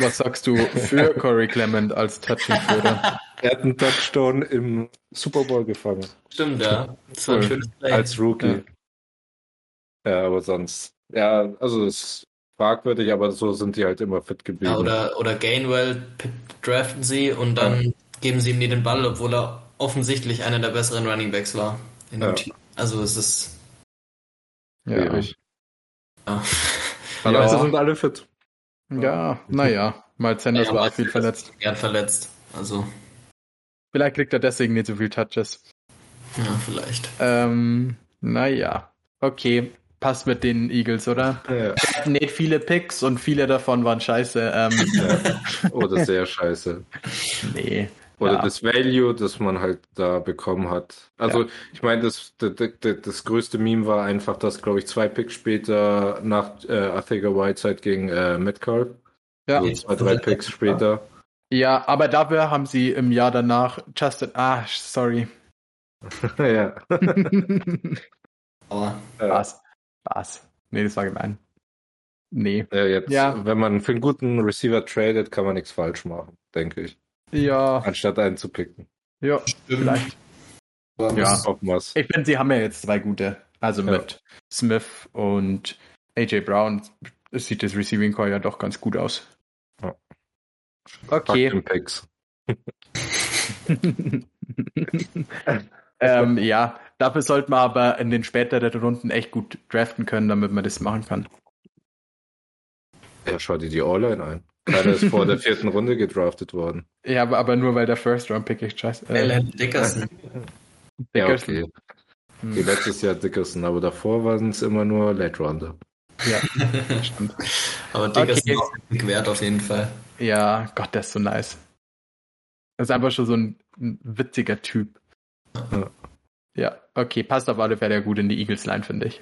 Was sagst du für Corey Clement als Touching-Führer? Er hat einen Touchdown im Super Bowl gefangen. Stimmt, ja. Das war ein schönes Play. Als Rookie. Ja. aber sonst. Ja, also es ist fragwürdig, aber so sind die halt immer fit geblieben. Ja, oder, oder Gainwell draften sie und dann geben sie ihm nie den Ball, obwohl er offensichtlich einer der besseren Running Backs war. In dem Ja. Team. Also es ist. Ja. Schwierig. Ja. Aber Ja. sie sind alle fit. Ja, naja. Miles Sanders Ja, war viel verletzt. Gern verletzt. Also, Vielleicht kriegt er deswegen nicht so viel Touches. ja, vielleicht. Ähm, naja. Okay. Passt mit den Eagles, oder? Ja. Nicht viele Picks und viele davon waren scheiße. Ähm, Oder sehr scheiße. nee. Oder Ja. das Value, das man halt da bekommen hat. Also, Ja. ich meine, das, das, das, das größte Meme war einfach, dass, glaube ich, zwei Picks später nach äh, Arthur Whiteside gegen äh, Metcalf. Ja. Also zwei, drei Picks später. ja, aber dafür haben sie im Jahr danach Justin. Ah, sorry. ja. Aber Was? Was? Nee, das war gemein. Nee. ja, jetzt, Ja. wenn man für einen guten Receiver tradet, kann man nichts falsch machen, denke ich. Ja, Anstatt einen zu picken. ja, vielleicht. aber Ja. wir's. Ich finde, sie haben ja jetzt zwei gute. Also Ja. mit Smith und AJ Brown sieht das Receiving Core ja doch ganz gut aus. Ja. Okay. ähm, ja, dafür sollte man aber in den späteren Runden echt gut draften können, damit man das machen kann. Ja, schau dir die All-Line ein. Keiner ist vor der vierten Runde gedraftet worden. Ja, aber, aber nur weil der First Round Pick echt scheiße. Äh, Alan Dickerson. Ja, Dickerson. okay. Die letztes Jahr Dickerson, aber davor waren es immer nur Late Rounder. Ja, stimmt. Aber Dickerson Okay. ist Wert auf jeden Fall. Ja, Gott, der ist so nice. Das ist einfach schon so ein, ein witziger Typ. Ja. Ja, okay, passt auf alle Fälle gut in die Eagles-Line, finde ich.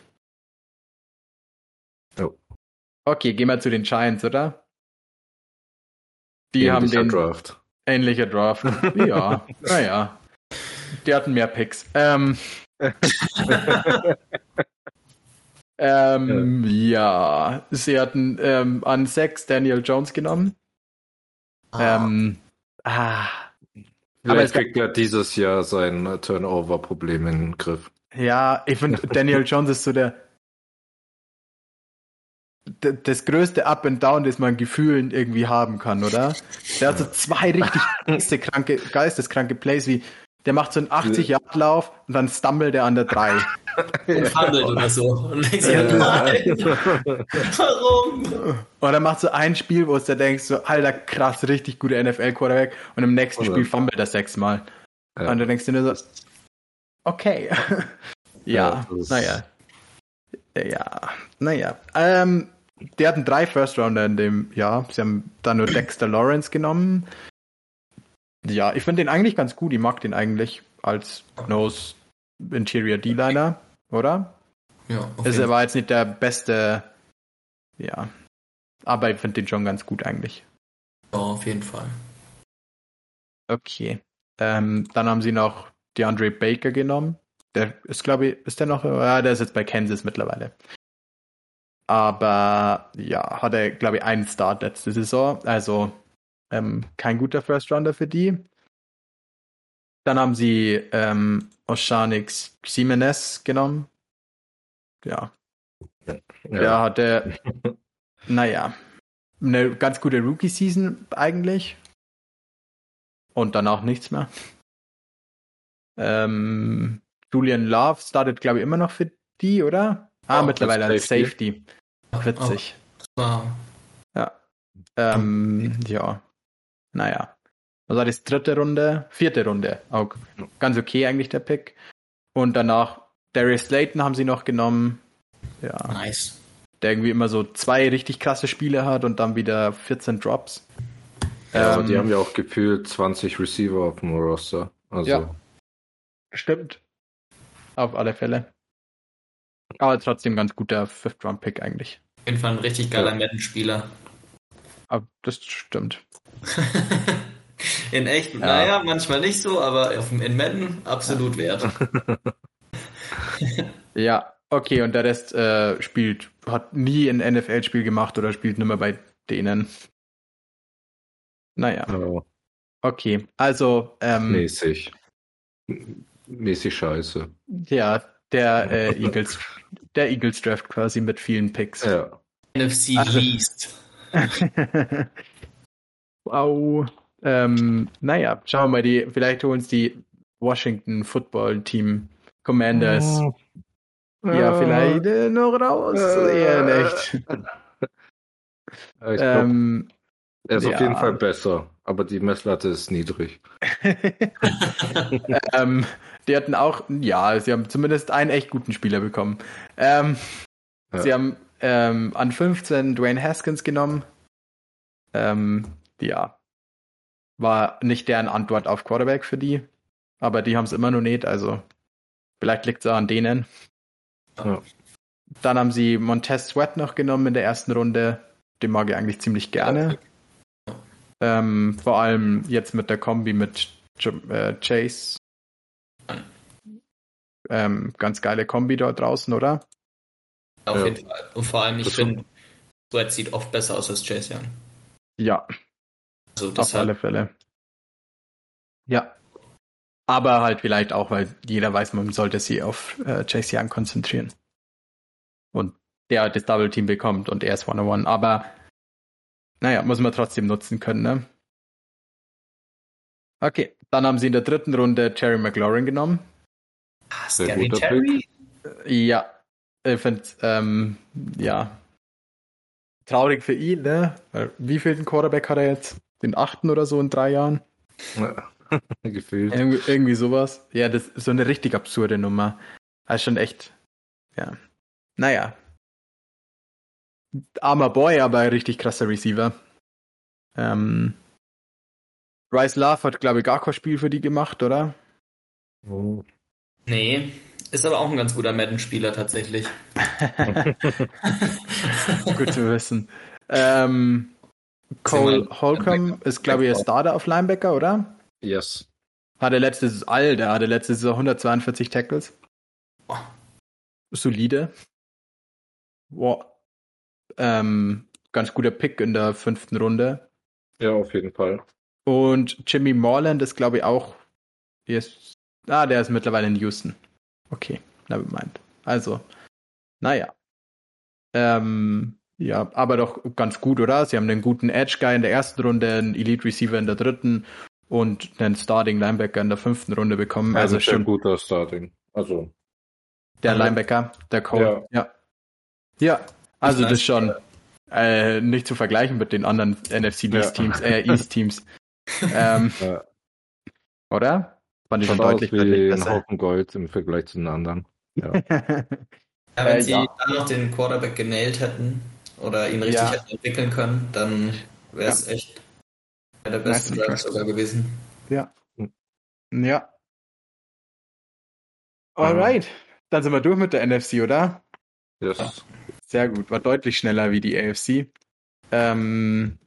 Okay, gehen wir zu den Giants, oder? Die haben Ähnlicher den Draft. ähnlicher Draft. Ja, naja. Die hatten mehr Picks. Ähm, ähm, ja. sie hatten ähm, an sechs Daniel Jones genommen. Ah, Ähm, ah, Vielleicht kriegt er dieses Jahr sein Turnover-Problem in den Griff. ja, ich finde, Daniel Jones ist so der das größte Up and Down, das man Gefühlen irgendwie haben kann, oder? Der hat so zwei richtig geisteskranke, geisteskranke Plays, wie der macht so einen 80-Yard-Lauf und dann stumbelt er an der 3. und fummelt oder so. Und denkst dir, nein, warum? Und dann macht so ein Spiel, wo es da denkst, so, alter, krass, richtig guter NFL-Quarterback. Und im nächsten Oder? Spiel fummelt er sechsmal. Ja. Und du denkst dir nur so, okay. ja, Ja, naja. Ja, naja. Ähm, die hatten drei First-Rounder in dem Jahr. Sie haben dann nur Dexter Lawrence genommen. Ja, ich finde den eigentlich ganz gut. Ich mag den eigentlich als Nose Interior D-Liner, oder? Ja, auf Also jeden er war jetzt nicht der beste, ja. Aber ich finde den schon ganz gut eigentlich. Ja, auf jeden Fall. Okay. Ähm, dann haben sie noch DeAndre Baker genommen. Der ist, glaube ich, ist der noch, ja, der ist jetzt bei Kansas mittlerweile. Aber ja, hat er, glaube ich, einen Start letzte Saison. Also ähm, kein guter First Rounder für die. Dann haben sie ähm, Oceanix Ximenez genommen. Ja, Der hatte, naja, eine ganz gute Rookie-Season eigentlich. Und danach nichts mehr. Ähm, Julian Love startet, glaube ich, immer noch für die, oder? Ah, Ja, mittlerweile als als Safety. Witzig. Das war Ähm, ja. Naja. Was war das? Dritte Runde? Vierte Runde. Auch ganz okay eigentlich der Pick. Und danach Darius Slayton haben sie noch genommen. Ja. nice. der irgendwie immer so zwei richtig krasse Spiele hat und dann wieder 14 Drops. Ja, aber Ähm, die haben ja auch gefühlt 20 Receiver auf dem Roster. Also, Ja. Stimmt. Auf alle Fälle. Aber trotzdem ganz guter Fifth-Round-Pick eigentlich. Auf jeden Fall ein richtig geiler Ja. Madden-Spieler. Aber das stimmt. In echt, naja, manchmal nicht so, aber auf, in Madden absolut wert. Ja, okay, und der Rest äh, spielt, hat nie ein NFL-Spiel gemacht oder spielt nur mehr bei denen. Naja, ja, okay. Also, ähm, mäßig. Mäßig scheiße. ja, der äh, Eagles, der Eagles Draft quasi mit vielen Picks. Ja. NFC Also- Least. wow. Ähm, naja, schauen wir mal, die, vielleicht holen uns die Washington Football Team Commanders. Ja, vielleicht äh, noch raus. Eher nicht. Ja, Ich glaub, Ähm, er ist ja. auf jeden Fall besser, aber die Messlatte ist niedrig. ähm, die hatten auch, ja, sie haben zumindest einen echt guten Spieler bekommen. Ähm, Ja. Sie haben ähm, an 15 Dwayne Haskins genommen. Ähm, ja, war nicht deren Antwort auf Quarterback für die, aber die haben es immer noch nicht, also vielleicht liegt es an denen. Ja. Dann haben sie Montez Sweat noch genommen in der ersten Runde. Den mag ich eigentlich ziemlich gerne. Ähm, vor allem jetzt mit der Kombi mit J äh, Chase. Ähm, ganz geile Kombi dort draußen, oder? Auf Ja. jeden Fall. Und vor allem, ich finde, Sweat sieht oft besser aus als Chase Young. Ja, Also auf deshalb, alle Fälle. Ja. Aber halt vielleicht auch, weil jeder weiß, man sollte sich auf äh, Chase Young konzentrieren. Und der halt das Double Team bekommt und er ist One-on-One. Aber naja, muss man trotzdem nutzen können, ne? Okay, dann haben sie in der dritten Runde Jerry McLaurin genommen. ah, Sehr Scary guter Terry? Ja, ich finde, ähm, ja, traurig für ihn, ne? Weil Wie viel Quarterback hat er jetzt? Den achten oder so in drei Jahren? Ja. Gefühlt. Irgendwie, irgendwie sowas. Ja, das ist so eine richtig absurde Nummer. Also schon echt, ja. Naja. Armer Boy, aber ein richtig krasser Receiver. Ähm, Bryce Love hat, glaube ich, gar kein Spiel für die gemacht, oder? Oh. Nee. Ist aber auch ein ganz guter Madden-Spieler tatsächlich. Gut zu wissen. Ähm, Cole Holcomb ist, glaube ich, ihr Starter auf Linebacker, oder? Yes. Hatte letztes Alter, hatte letzte Saison 142 Tackles. Solide. Wow. Ähm, ganz guter Pick in der fünften Runde. Ja, auf jeden Fall. Und Jimmy Morland ist, glaube ich, auch. Ist, ah, der ist mittlerweile in Houston. Okay, never mind. Also, naja. Ähm, ja, aber doch ganz gut, oder? Sie haben einen guten Edge-Guy in der ersten Runde, einen Elite-Receiver in der dritten und einen Starting Linebacker in der fünften Runde bekommen. Also, Also schon guter Starting. Also, der Ja. Linebacker, der Cole. Ja. Ja, also nice. das schon äh, nicht zu vergleichen mit den anderen NFC Ja. East Teams, äh, East Teams. ähm, Ja. Oder? Fand ich schon schaut aus deutlich, wie deutlich ein besser. Haufen Gold im Vergleich zu den anderen. Ja, wenn Äh, sie ja. dann noch den Quarterback genailt hätten oder ihn richtig Ja. hätten entwickeln können, dann wäre es echt einer der Drafts drafted. sogar gewesen. Ja. Alright. Dann sind wir durch mit der NFC, oder? Yes. Sehr gut. War deutlich schneller wie die AFC. Ähm,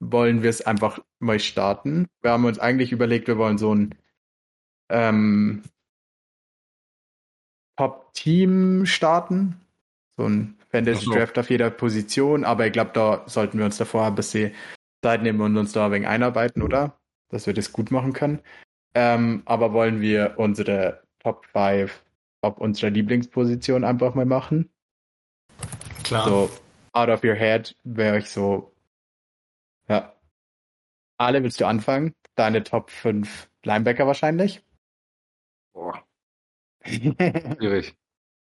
wollen wir es einfach mal starten? Wir haben uns eigentlich überlegt, wir wollen so ein ähm, Top-Team starten. So ein Fantasy so. Draft auf jeder Position. Aber ich glaube, da sollten wir uns davor ein bisschen Zeit nehmen und uns da ein wenig einarbeiten, oder? Dass wir das gut machen können. Ähm, aber wollen wir unsere Top 5 auf unserer Lieblingsposition einfach mal machen? Klar. So, out of your head wäre ich so. Ja. Ale, willst du anfangen? Deine Top 5 Linebacker wahrscheinlich? Boah, schwierig.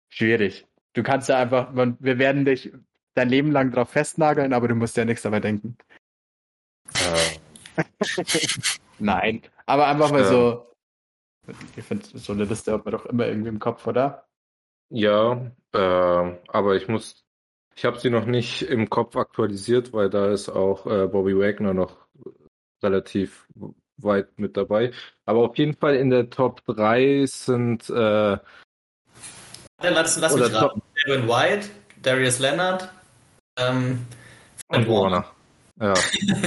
Schwierig. Du kannst ja einfach, man- wir werden dich dein Leben lang drauf festnageln, aber du musst ja nichts dabei denken. Äh, Nein. Aber einfach mal Ja. so. Ich finde, so eine Liste hat man doch immer irgendwie im Kopf, oder? ja, äh, aber ich muss, ich habe sie noch nicht im Kopf aktualisiert, weil da ist auch äh, Bobby Wagner noch relativ weit mit dabei. Aber auf jeden Fall in der Top 3 sind äh, lass, lass mich raten. Edwin White, Darius Leonard, ähm, Und Warner. Ja.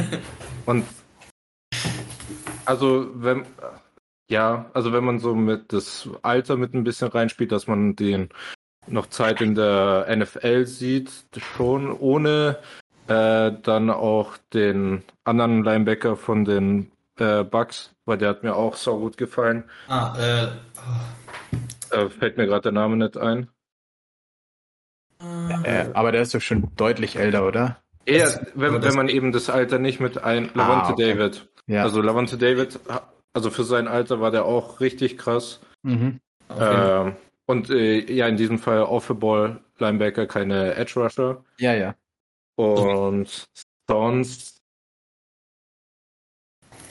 Und also wenn ja, also wenn man so mit das Alter mit ein bisschen reinspielt, dass man den noch Zeit in der NFL sieht, schon ohne äh, dann auch den anderen Linebacker von den äh, Bucks, weil der hat mir auch so gut gefallen. ah, äh, Äh, fällt mir gerade der Name nicht ein. oh, Äh, aber der ist doch schon deutlich älter, oder? Aber wenn, das- wenn man eben das Alter nicht mit ein Lavonte Ah, okay. David. Ja. Also Lavonte David, also für sein Alter war der auch richtig krass. mhm. Fall. Ähm, und äh, ja, in diesem Fall Off-the-Ball Linebacker, keine Edge Rusher. Ja, ja. Und sonst.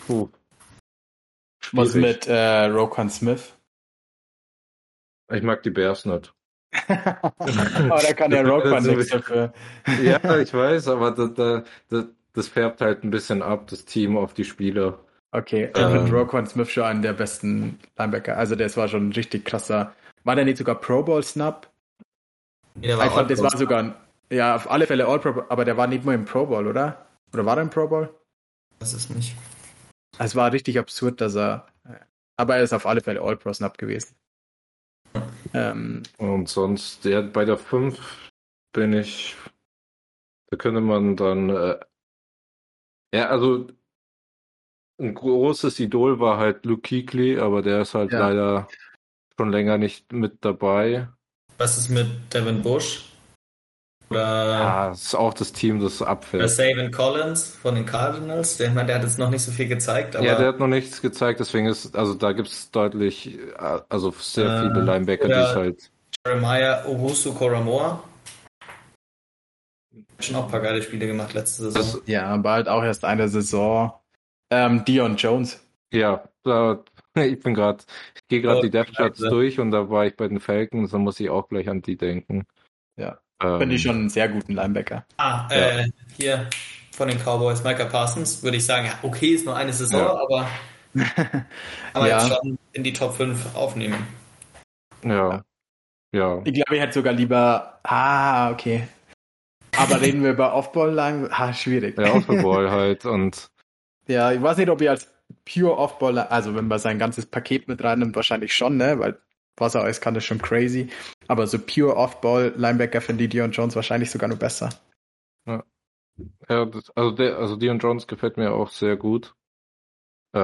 Puh. Was mit äh, Roquan Smith? Ich mag die Bears nicht. aber da kann der Das ist nichts dafür. Ja, ich weiß, aber da, da, da, das färbt halt ein bisschen ab, das Team auf die Spieler. Okay, ich Ähm. finde Roquan Smith schon einen der besten Linebacker. Also das war schon ein richtig krasser. War der nicht sogar Pro Bowl Snap? Nee, der war Ich fand, das war sogar ein, ja, auf alle Fälle All Pro, aber der war nicht mal im Pro Bowl, oder? Oder war er im Pro Bowl? Das ist nicht. Es war richtig absurd, dass er, aber er ist auf alle Fälle All Pro Snap gewesen. Ähm, Und sonst, ja, bei der 5 bin ich, da könnte man dann, äh, ja, also ein großes Idol war halt Luke Kuechly, aber der ist halt Ja. leider schon länger nicht mit dabei. Was ist mit Devin Bush? Oder, Ja, das ist auch das Team, das oder abfällt. Savin Collins von den Cardinals? Der, ich meine, der hat jetzt noch nicht so viel gezeigt, aber Ja, der hat noch nichts gezeigt, deswegen ist, also da gibt es deutlich, äh, also sehr Äh, viele Linebacker, die oder- es halt, Jeremiah Owusu Koramoa. Schon auch ein paar geile Spiele gemacht letzte Saison. das, ja, aber halt auch erst eine Saison. Ähm, Dion Jones. ja, da, ich bin gerade, ich gehe gerade Oh, die Depth Charts durch und da war ich bei den Falcons, da muss ich auch gleich an die denken. Ja. Ähm, Finde ich schon einen sehr guten Linebacker. ah, äh, hier von den Cowboys, Micah Parsons, würde ich sagen, ja, okay, ist nur eine Saison, Ja. aber kann man Ja. jetzt schon in die Top 5 aufnehmen. Ja. Ja. Ich glaube, ich hätte sogar lieber. Ah, okay. Aber reden wir über Offball lang? Ah, schwierig. Ja, Offball halt und. Ja, ich weiß nicht, ob ich als Pure Offball, also wenn man sein ganzes Paket mit reinnimmt, wahrscheinlich schon, ne? Weil was er alles kann, ist schon crazy. Aber so Pure Offball Linebacker finde ich Dion Jones wahrscheinlich sogar nur besser. Ja. Ja, das, also der, also Dion Jones gefällt mir auch sehr gut. Äh,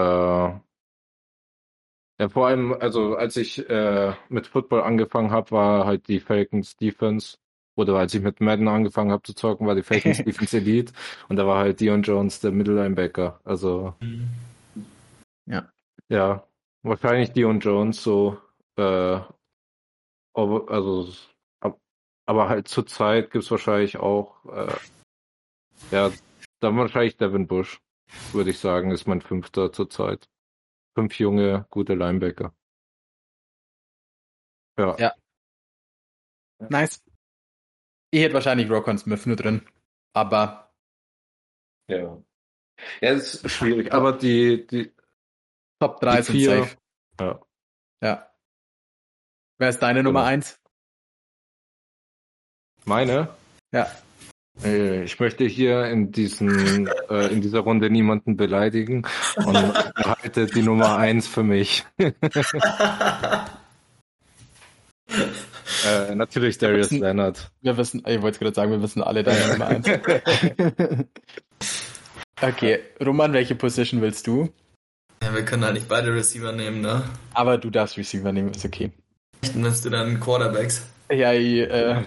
ja, vor allem, also als ich äh, mit Football angefangen habe, war halt die Falcons Defense, oder als ich mit Madden angefangen habe zu zocken, war die Falcons Defense Elite und da war halt Dion Jones der Middle Linebacker. Also Ja. ja, wahrscheinlich Dion Jones so, äh, aber- also ab- aber halt zur Zeit gibt's wahrscheinlich auch, äh, ja, dann wahrscheinlich Devin Bush, würde ich sagen, ist mein fünfter zur Zeit. Fünf junge, gute Linebacker. Ja. Ja. Nice. Ich hätte wahrscheinlich Rokon Smith nur drin. Aber Ja. Ja, es ist schwierig, aber die, die, Top 3 Die sind vier- safe. ja. Ja. Wer ist deine Nummer Genau. 1? Meine? Ja. Äh, Ich möchte hier in diesen, äh, in dieser Runde niemanden beleidigen und halte die Nummer eins für mich. äh, natürlich Darius wissen- Leonard. Wir wissen, ich wollte gerade sagen, wir wissen alle deine Nummer 1. okay, Roman, welche Position willst du? Ja, wir können halt nicht beide Receiver nehmen, ne? Aber du darfst Receiver nehmen, ist okay. Nimmst du dann Quarterbacks. Ja, ich, äh,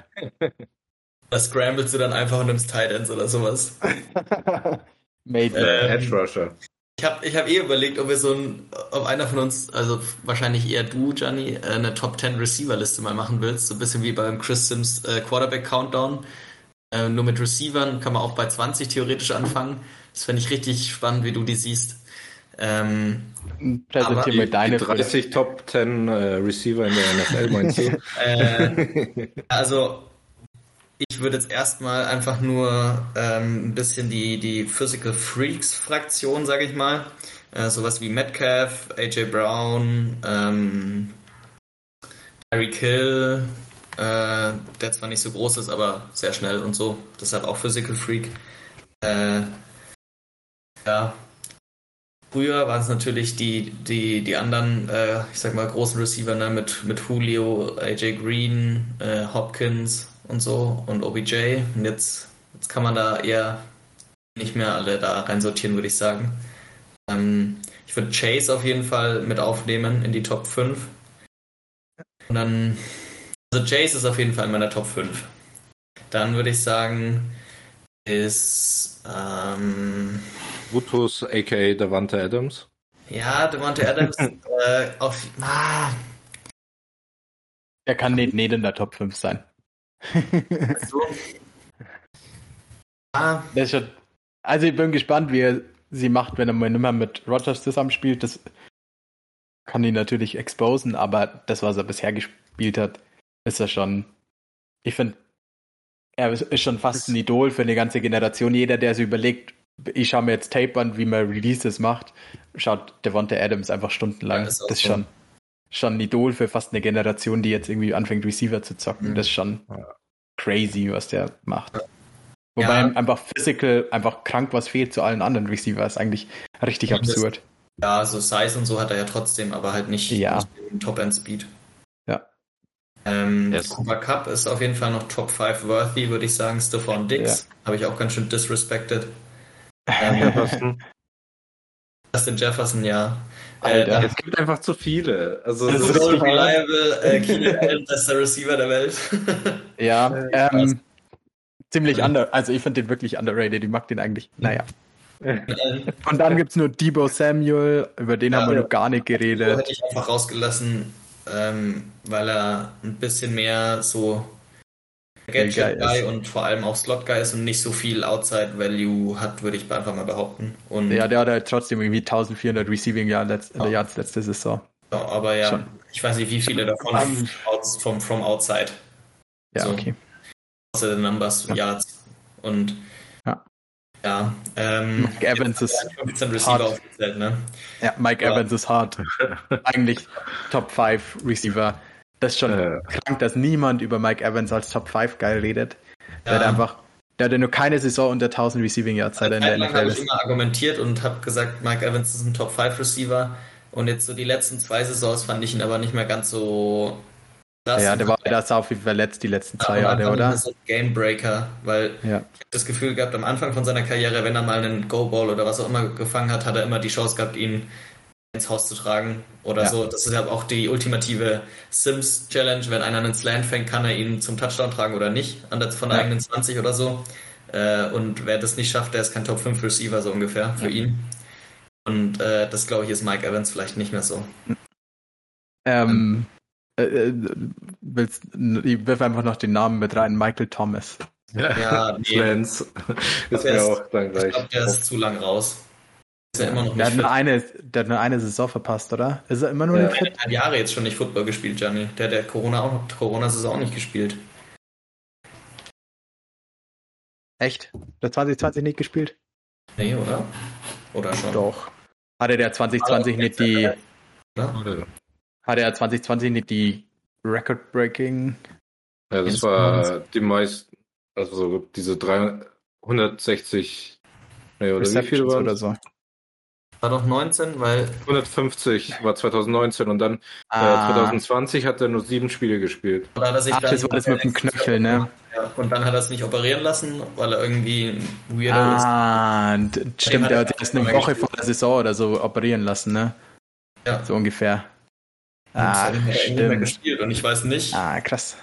Da scramblest du dann einfach und nimmst Tight Ends oder sowas. maybe. Äh, Edge Rusher. Ich habe ich hab eh überlegt, ob wir so ein, ob einer von uns, also wahrscheinlich eher du, Gianni, äh, eine Top 10 Receiver-Liste mal machen willst. So ein bisschen wie beim Chris Sims äh, Quarterback Countdown. Äh, nur mit Receivern kann man auch bei 20 theoretisch anfangen. Das fände ich richtig spannend, wie du die siehst. Ähm, Präsentier aber mir Die deine 30 Top 10 äh, Receiver in der NFL meinst du? äh, also, ich würde jetzt erstmal einfach nur ähm, ein bisschen die, die Physical Freaks Fraktion, sage ich mal. Äh, sowas wie Metcalf, AJ Brown, ähm, Tyreek Hill, äh, der zwar nicht so groß ist, aber sehr schnell und so. Deshalb auch Physical Freak. Äh, ja. Früher waren es natürlich die, die, die anderen, äh, ich sag mal, großen Receiver ne, mit, mit Julio, AJ Green, äh, Hopkins und so und OBJ. Und jetzt, jetzt kann man da eher nicht mehr alle da reinsortieren, würde ich sagen. Ähm, ich würde Chase auf jeden Fall mit aufnehmen in die Top 5. Und dann, also Chase ist auf jeden Fall in meiner Top 5. Dann würde ich sagen, ist, ähm, Brutus, aka Davante Adams. ja, Devontae Adams, äh, auf, ah, Er kann nicht, nicht in der Top 5 sein. so. Ah, Das ist schon, also ich bin gespannt, wie er sie macht, wenn er mal nicht mehr mit Rogers zusammenspielt. Das kann ihn natürlich exposen, aber das, was er bisher gespielt hat, ist er schon. Ich finde, er ist ist schon fast ein Idol für eine ganze Generation. Jeder, der sich überlegt, ich schaue mir jetzt Tape an, wie man Releases macht, schaut Devonta Adams einfach stundenlang. Ja, ist auch das ist so. schon, schon ein Idol für fast eine Generation, die jetzt irgendwie anfängt, Receiver zu zocken. Mhm. Das ist schon Ja. crazy, was der macht. Wobei Ja. ihm einfach physical einfach krank was fehlt zu allen anderen Receivers. Eigentlich richtig Ja, das- absurd. ja, so Size und so hat er ja trotzdem, aber halt nicht, Ja. nicht Top-End-Speed. Ja. Ähm, Yes. Cooper Cup ist auf jeden Fall noch Top 5 worthy, würde ich sagen. Stephon Dix habe ich auch ganz schön disrespected. Jefferson. Justin Jefferson, ja. Alter. Äh, Es gibt einfach zu viele. Also Das es ist so reliable, äh, Keenan Allen, bester Receiver der Welt. ja, Äh, ähm, ziemlich under, also ich finde den wirklich underrated. Ich mag den eigentlich. Naja. Und dann gibt's nur Debo Samuel, über den Ja. haben wir noch gar nicht geredet. hätte ich einfach rausgelassen, ähm, weil er ein bisschen mehr so Gadget Guy Guy ist. und vor allem auch Slot Guy ist und nicht so viel Outside Value hat, würde ich einfach mal behaupten. Und Ja, der hat halt trotzdem irgendwie 1400 Receiving Yards, Ja. Yards letzte Saison. Ja, aber ja, Schon. ich weiß nicht, wie viele davon Ähm. outs, from, outside. Ja, So. okay. Außer den Numbers, Ja. Yards. Und Ja. ja, ähm, Mike Evans ist hat er 15 Receiver hart. aufgezählt, ne? Ja, Mike Ja. Evans ist hart. Eigentlich Top 5 Receiver. Das ist schon Äh. krank, dass niemand über Mike Evans als Top 5 geil redet. Der Ja. hat einfach, der hatte nur keine Saison unter 1000 Receiving Yards, seit in der NFL habe ich ist. immer argumentiert und habe gesagt, Mike Evans ist ein Top 5 Receiver. Und jetzt so die letzten zwei Saisons fand ich ihn aber nicht mehr ganz so krass. Ja, der war da sau viel verletzt die letzten zwei Jahre, oder? ist er so ein Gamebreaker, weil Ja. ich habe das Gefühl gehabt, am Anfang von seiner Karriere, wenn er mal einen Go-Ball oder was auch immer gefangen hat, hat er immer die Chance gehabt, ihn ins Haus zu tragen oder Ja. so. Das ist ja auch die ultimative Sims-Challenge. Wenn einer einen Slant fängt, kann er ihn zum Touchdown tragen oder nicht, an der, von der Ja. eigenen 20 oder so. Äh, und wer das nicht schafft, der ist kein Top 5 Receiver so ungefähr für ihn. Und äh, das glaube ich ist Mike Evans vielleicht nicht mehr so. Ähm, äh, äh, willst, ich wirf einfach noch den Namen mit rein, Michael Thomas. Ja, nee. Lance. Ist mir auch dann Ich gleich. glaube, der ist zu lang raus. Ist ja immer noch Der hat, nicht nur fit. eine, der hat nur eine Saison verpasst, oder? Ist er immer nur Ja. nicht fit? Hat Jahre jetzt schon nicht Football gespielt, Gianni. Der hat der Corona auch Corona-Saison auch nicht gespielt. Echt? Der hat 2020 nicht gespielt? Nee, oder? Oder schon? Doch. Hatte der 2020 nicht die, Oder? hatte er 2020 nicht die Record-Breaking? Ja, das war die meisten, also so diese 360, nee, oder wie viele waren oder so? War doch 19, weil 150 war 2019 und dann Ah. äh, 2020 hat er nur sieben Spiele gespielt. oder hat er sich Ach, das war das mit dem Knöchel, ne? Ja, und dann hat er es nicht operieren lassen, weil er irgendwie ein Weirdo Ah, d- stimmt, hat der er hat sich erst eine Woche gespielt. vor der Saison oder so operieren lassen, ne? ist. Ja. So ungefähr. Und Ah, hat er nicht mehr stimmt. gespielt. Und ich weiß nicht, Ah, krass.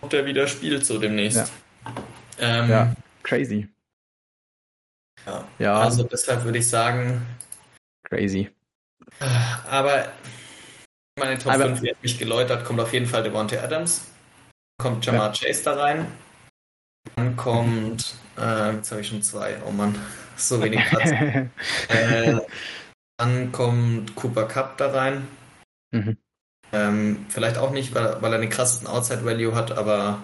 ob der wieder spielt so demnächst. Ja. Ähm, Ja, crazy. Ja. Ja, Also deshalb würde ich sagen, crazy. aber meine Top Aber- 5, die hat mich geläutert, kommt auf jeden Fall Devontae Adams. Kommt Jamar Chase da rein. Dann kommt, äh, jetzt habe ich schon zwei, oh Mann, so wenig Platz. äh, dann kommt Cooper Cup da rein. Mhm. Ähm, vielleicht auch nicht, weil, weil er den krassesten Outside-Value hat, aber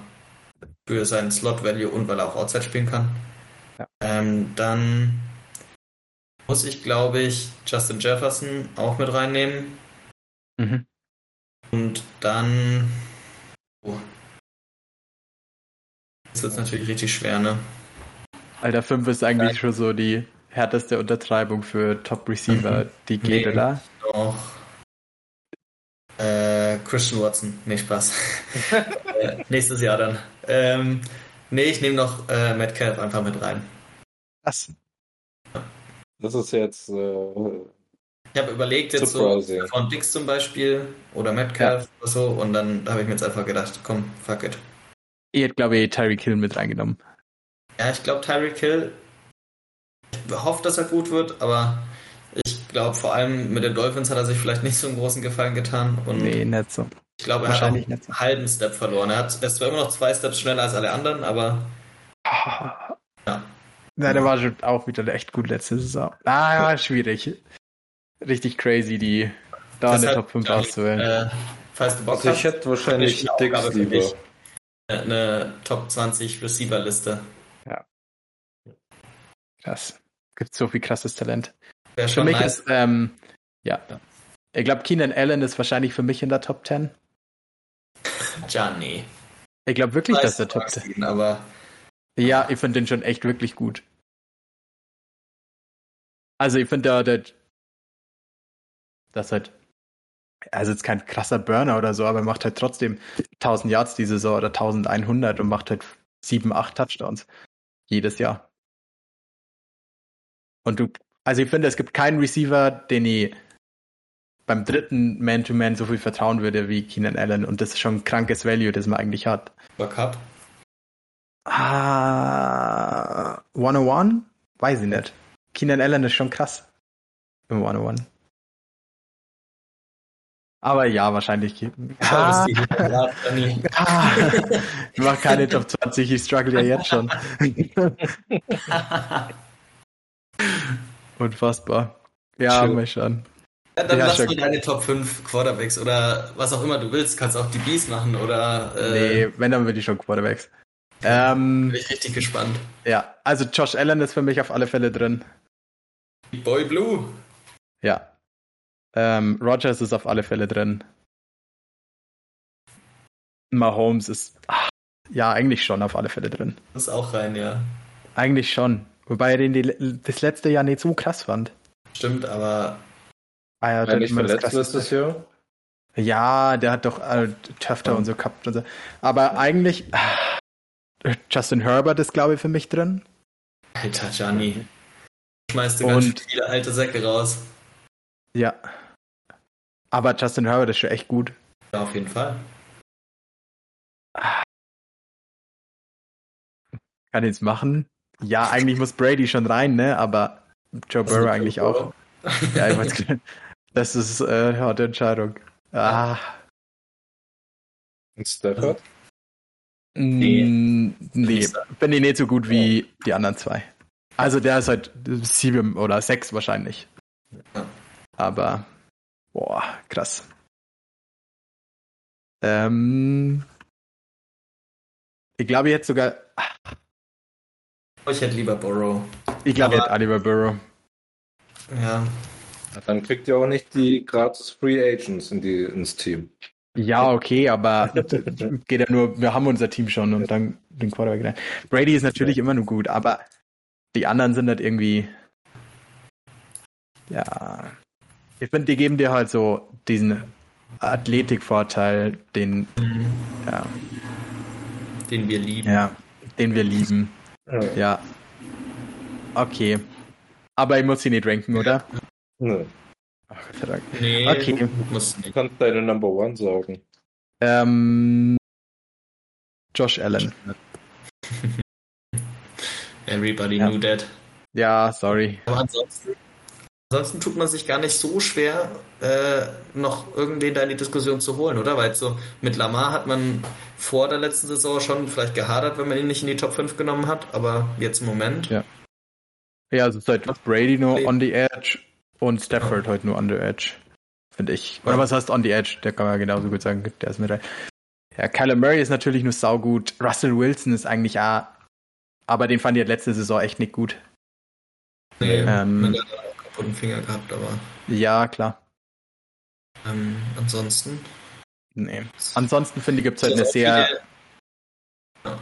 für seinen Slot-Value und weil er auch Outside spielen kann. Ja. Ähm, dann muss ich, glaube ich, Justin Jefferson auch mit reinnehmen. Mhm. Und dann. Oh. Jetzt wird natürlich richtig schwer, ne? Alter, 5 ist eigentlich schon so die härteste Untertreibung für Top Receiver, die geht, Nee. oder? Doch. Äh, Christian Watson. Nee, Spaß. äh, nächstes Jahr dann. Ähm, nee, ich nehme noch äh, Metcalf einfach mit rein. Was? Das ist jetzt äh, Ich habe überlegt jetzt Surprising. so von Dix zum Beispiel oder Metcalf oder so und dann habe ich mir jetzt einfach gedacht, komm, fuck it. Ich hätte, glaube ich, Tyreek Hill mit reingenommen. Ja, ich glaube Tyreek Hill, ich hoffe, dass er gut wird, aber ich glaube vor allem mit den Dolphins hat er sich vielleicht nicht so einen großen Gefallen getan und Nee, nicht so. Ich glaube, er hat einen halben Step verloren. Er, hat, er ist zwar immer noch zwei Steps schneller als alle anderen, aber Ja. Na, der war schon auch wieder echt gut letzte Saison. Ah, schwierig. Richtig crazy, die da eine Deshalb, Top 5 Johnny, auszuwählen. Äh, falls du Bock Also ich hätte wahrscheinlich eine für lieber. dich. äh, eine Top 20 Receiver-Liste. Krass. Gibt so viel krasses Talent. Wäre Für schon mich nice. ist, ähm, ja. Ja. Ich glaube, Keenan Allen ist wahrscheinlich für mich in der Top 10. Gianni. Ich glaube wirklich, Weiß, dass der Top magst 10. ihn, aber Ja, ich finde den schon echt wirklich gut. Also ich finde da, der, das halt, also jetzt kein krasser Burner oder so, aber er macht halt trotzdem 1000 Yards die Saison oder 1100 und macht halt 7, 8 Touchdowns jedes Jahr. Und du, also ich finde, es gibt keinen Receiver, den ich beim dritten Man-to-Man so viel vertrauen würde wie Keenan Allen und das ist schon ein krankes Value, das man eigentlich hat. Cup. Ah, 101? Weiß ich nicht. Keenan Allen ist schon krass. Im 101. Aber ja, wahrscheinlich. Ah, Ja, ah, ich mach keine Top 20, ich struggle ja jetzt schon. Unfassbar. Ja, Schön. mal schauen. Ja, dann lass mal deine Top 5 Quarterbacks oder was auch immer du willst. Kannst auch die Bees machen oder. Äh, Nee, wenn, dann würde ich schon Quarterbacks. Ähm, Bin ich richtig gespannt. ja, also Josh Allen ist für mich auf alle Fälle drin. Boy Blue. Ja. Ähm, Rogers ist auf alle Fälle drin. Mahomes ist, ach, ja, eigentlich schon auf alle Fälle drin. Ist auch rein, ja. Eigentlich schon. Wobei er den die, das letzte Jahr nicht so krass fand. Stimmt, aber. Ah ja, der nicht verletzt letztes Jahr? Ja, der hat doch äh, Töfter oh. und so gehabt und so. Aber eigentlich, äh, Justin Herbert ist, glaube ich, für mich drin. Alter, Gianni. Schmeißt du ganz viele alte Säcke raus. Ja. Aber Justin Herbert ist schon echt gut. Ja, auf jeden Fall. Kann ich jetzt machen? Ja, eigentlich muss Brady schon rein, ne? Aber Joe also Burrow eigentlich auch. ja, ich weiß, das ist äh, harte Entscheidung. Ah. Und Stafford? Nee. nee, bin ich nicht so gut wie die anderen zwei. Also der ist halt sieben oder sechs wahrscheinlich. Aber, boah, krass. Ähm, ich glaube jetzt sogar. Ich hätte lieber Burrow. Ich glaube, ich hätte lieber Burrow. Ja. Dann kriegt ihr auch nicht die gratis Free Agents in die, ins Team. Ja, okay, aber geht ja nur, wir haben unser Team schon und dann den Quarterback rein. Brady ist natürlich immer nur gut, aber die anderen sind halt irgendwie. Ja. Ich finde, die geben dir halt so diesen Athletikvorteil, den. Ja. Den wir lieben. Ja, den wir lieben. Ja. ja. Okay. Aber ich muss sie nicht ranken, oder? Nö. Ach, Gott sei Dank. Nee, okay. Du kannst deine Number One sagen. Ähm, Josh Allen. Everybody ja. knew that. Ja, sorry. Aber ansonsten, ansonsten tut man sich gar nicht so schwer, äh, noch irgendwen da in die Diskussion zu holen, oder? Weil so mit Lamar hat man vor der letzten Saison schon vielleicht gehadert, wenn man ihn nicht in die Top 5 genommen hat, aber jetzt im Moment. Ja. Ja, also seit Brady nur on the edge und Stafford heute nur on the edge. Finde ich. Oder was heißt on the edge? Der kann man genauso gut sagen, der ist mit rein. Ja, Kyler Murray ist natürlich nur saugut. Russell Wilson ist eigentlich auch aber den fand ich letzte Saison echt nicht gut. Nee, ähm, der hat auch kaputten Finger gehabt, aber. Ja, klar. Ähm, ansonsten? Nee. Ansonsten finde ich, gibt es halt eine sehr. Ja.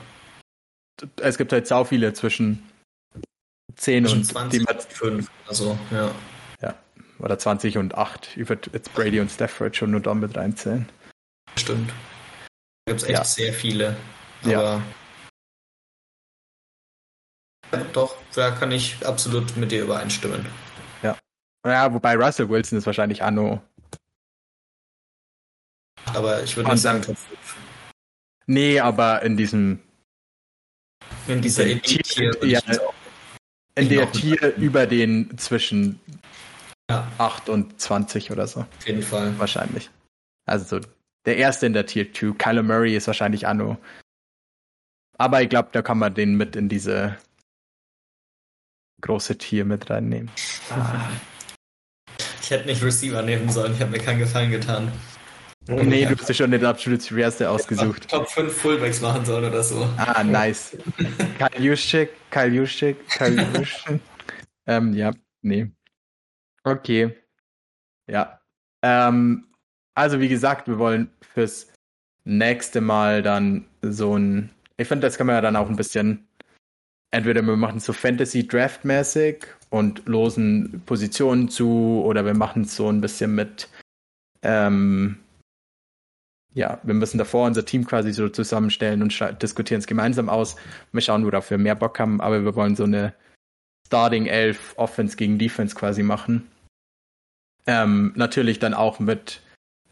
Es gibt halt sau viele zwischen 10 zwischen und 20 und 5, also, ja. Oder 20 und 8. Ich würde jetzt Brady und Stafford schon nur da mit reinzählen. Stimmt. Da gibt es echt ja. sehr viele. Aber ja. Doch, da kann ich absolut mit dir übereinstimmen. Ja. Ja, wobei Russell Wilson ist wahrscheinlich Anno. Aber ich würde nicht sagen Top 5. Nee, aber in diesem. In dieser Tier, ja, in der Tier über den zwischen ja. 8 und 20 oder so. Auf jeden Fall. Wahrscheinlich. Also so der erste in der Tier 2. Kyler Murray ist wahrscheinlich Anno. Aber ich glaube, da kann man den mit in diese große Tier mit reinnehmen. Ah. Ich hätte nicht Receiver nehmen sollen, ich habe mir keinen Gefallen getan. Nee, du hast ja schon den absolut schwerste ausgesucht. Top 5 Fullbacks machen sollen oder so. Ah, nice. Kyle Juszczyk, Kyle Juszczyk, Kyle Juszczyk. ähm, ja, nee. Okay. Ja. Ähm, also wie gesagt, wir wollen fürs nächste Mal dann so ein. Ich finde, das kann man ja dann auch ein bisschen entweder wir machen es so Fantasy-Draft-mäßig und losen Positionen zu oder wir machen es so ein bisschen mit, ähm, ja, wir müssen davor unser Team quasi so zusammenstellen und diskutieren es gemeinsam aus. Wir schauen, worauf wir mehr Bock haben, aber wir wollen so eine Starting 11 Offense gegen Defense quasi machen. Ähm, natürlich dann auch mit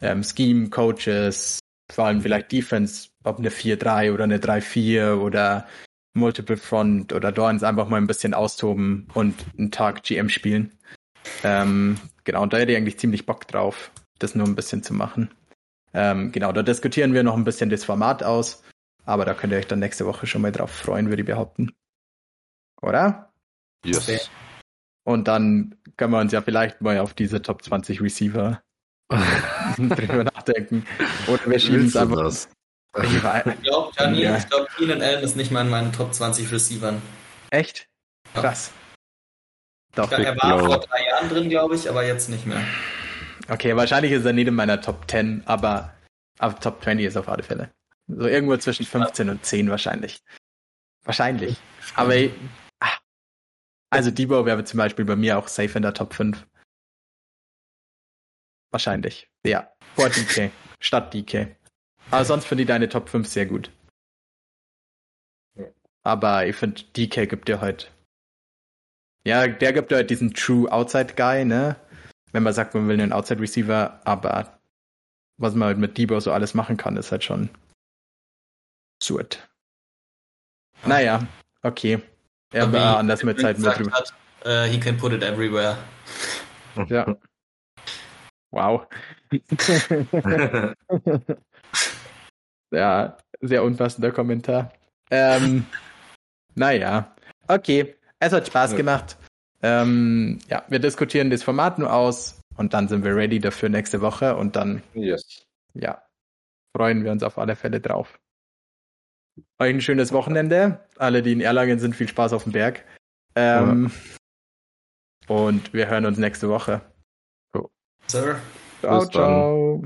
ähm, Scheme, Coaches, vor allem vielleicht Defense, ob eine 4-3 oder eine 3-4 oder Multiple Front oder Dorns einfach mal ein bisschen austoben und einen Tag GM spielen. Ähm, genau, und da hätte ich eigentlich ziemlich Bock drauf, das nur ein bisschen zu machen. Ähm, genau, da diskutieren wir noch ein bisschen das Format aus, aber da könnt ihr euch dann nächste Woche schon mal drauf freuen, würde ich behaupten. Oder? Yes. Und dann können wir uns ja vielleicht mal auf diese Top 20 Receiver drüber nachdenken. Oder wir schieben es einfach. Das? Ich glaube, Gianni, ja. ich glaube, Keenan Allen ist nicht mal in meinen Top 20 Receivern. Echt? Krass. Doch, ja, er war vor drei Jahren drin, glaube ich, aber jetzt nicht mehr. Okay, wahrscheinlich ist er nicht in meiner Top 10, aber auf Top 20 ist er auf alle Fälle. So irgendwo zwischen 15 und 10 wahrscheinlich. Wahrscheinlich. Aber. Also Debo wäre zum Beispiel bei mir auch safe in der Top 5. Wahrscheinlich. Ja. Vor DK. Statt DK. Aber sonst finde ich deine Top 5 sehr gut. Aber ich finde, DK gibt dir heute. Ja, der gibt dir halt diesen True Outside Guy, ne? Wenn man sagt, man will einen Outside Receiver, aber was man halt mit Debo so alles machen kann, ist halt schon absurd. Naja, okay. Er war anders mit Zeit mit drüber. Hat, uh, he can put it everywhere. Ja. Wow. ja, sehr unpassender Kommentar. Ähm, naja, okay. Es hat Spaß ja. gemacht. Ähm, ja, wir diskutieren das Format nur aus und dann sind wir ready dafür nächste Woche und dann yes. ja, freuen wir uns auf alle Fälle drauf. Euch ein schönes Wochenende. Alle, die in Erlangen sind, viel Spaß auf dem Berg. Ähm, ja. Und wir hören uns nächste Woche. Sir. Ciao, ciao.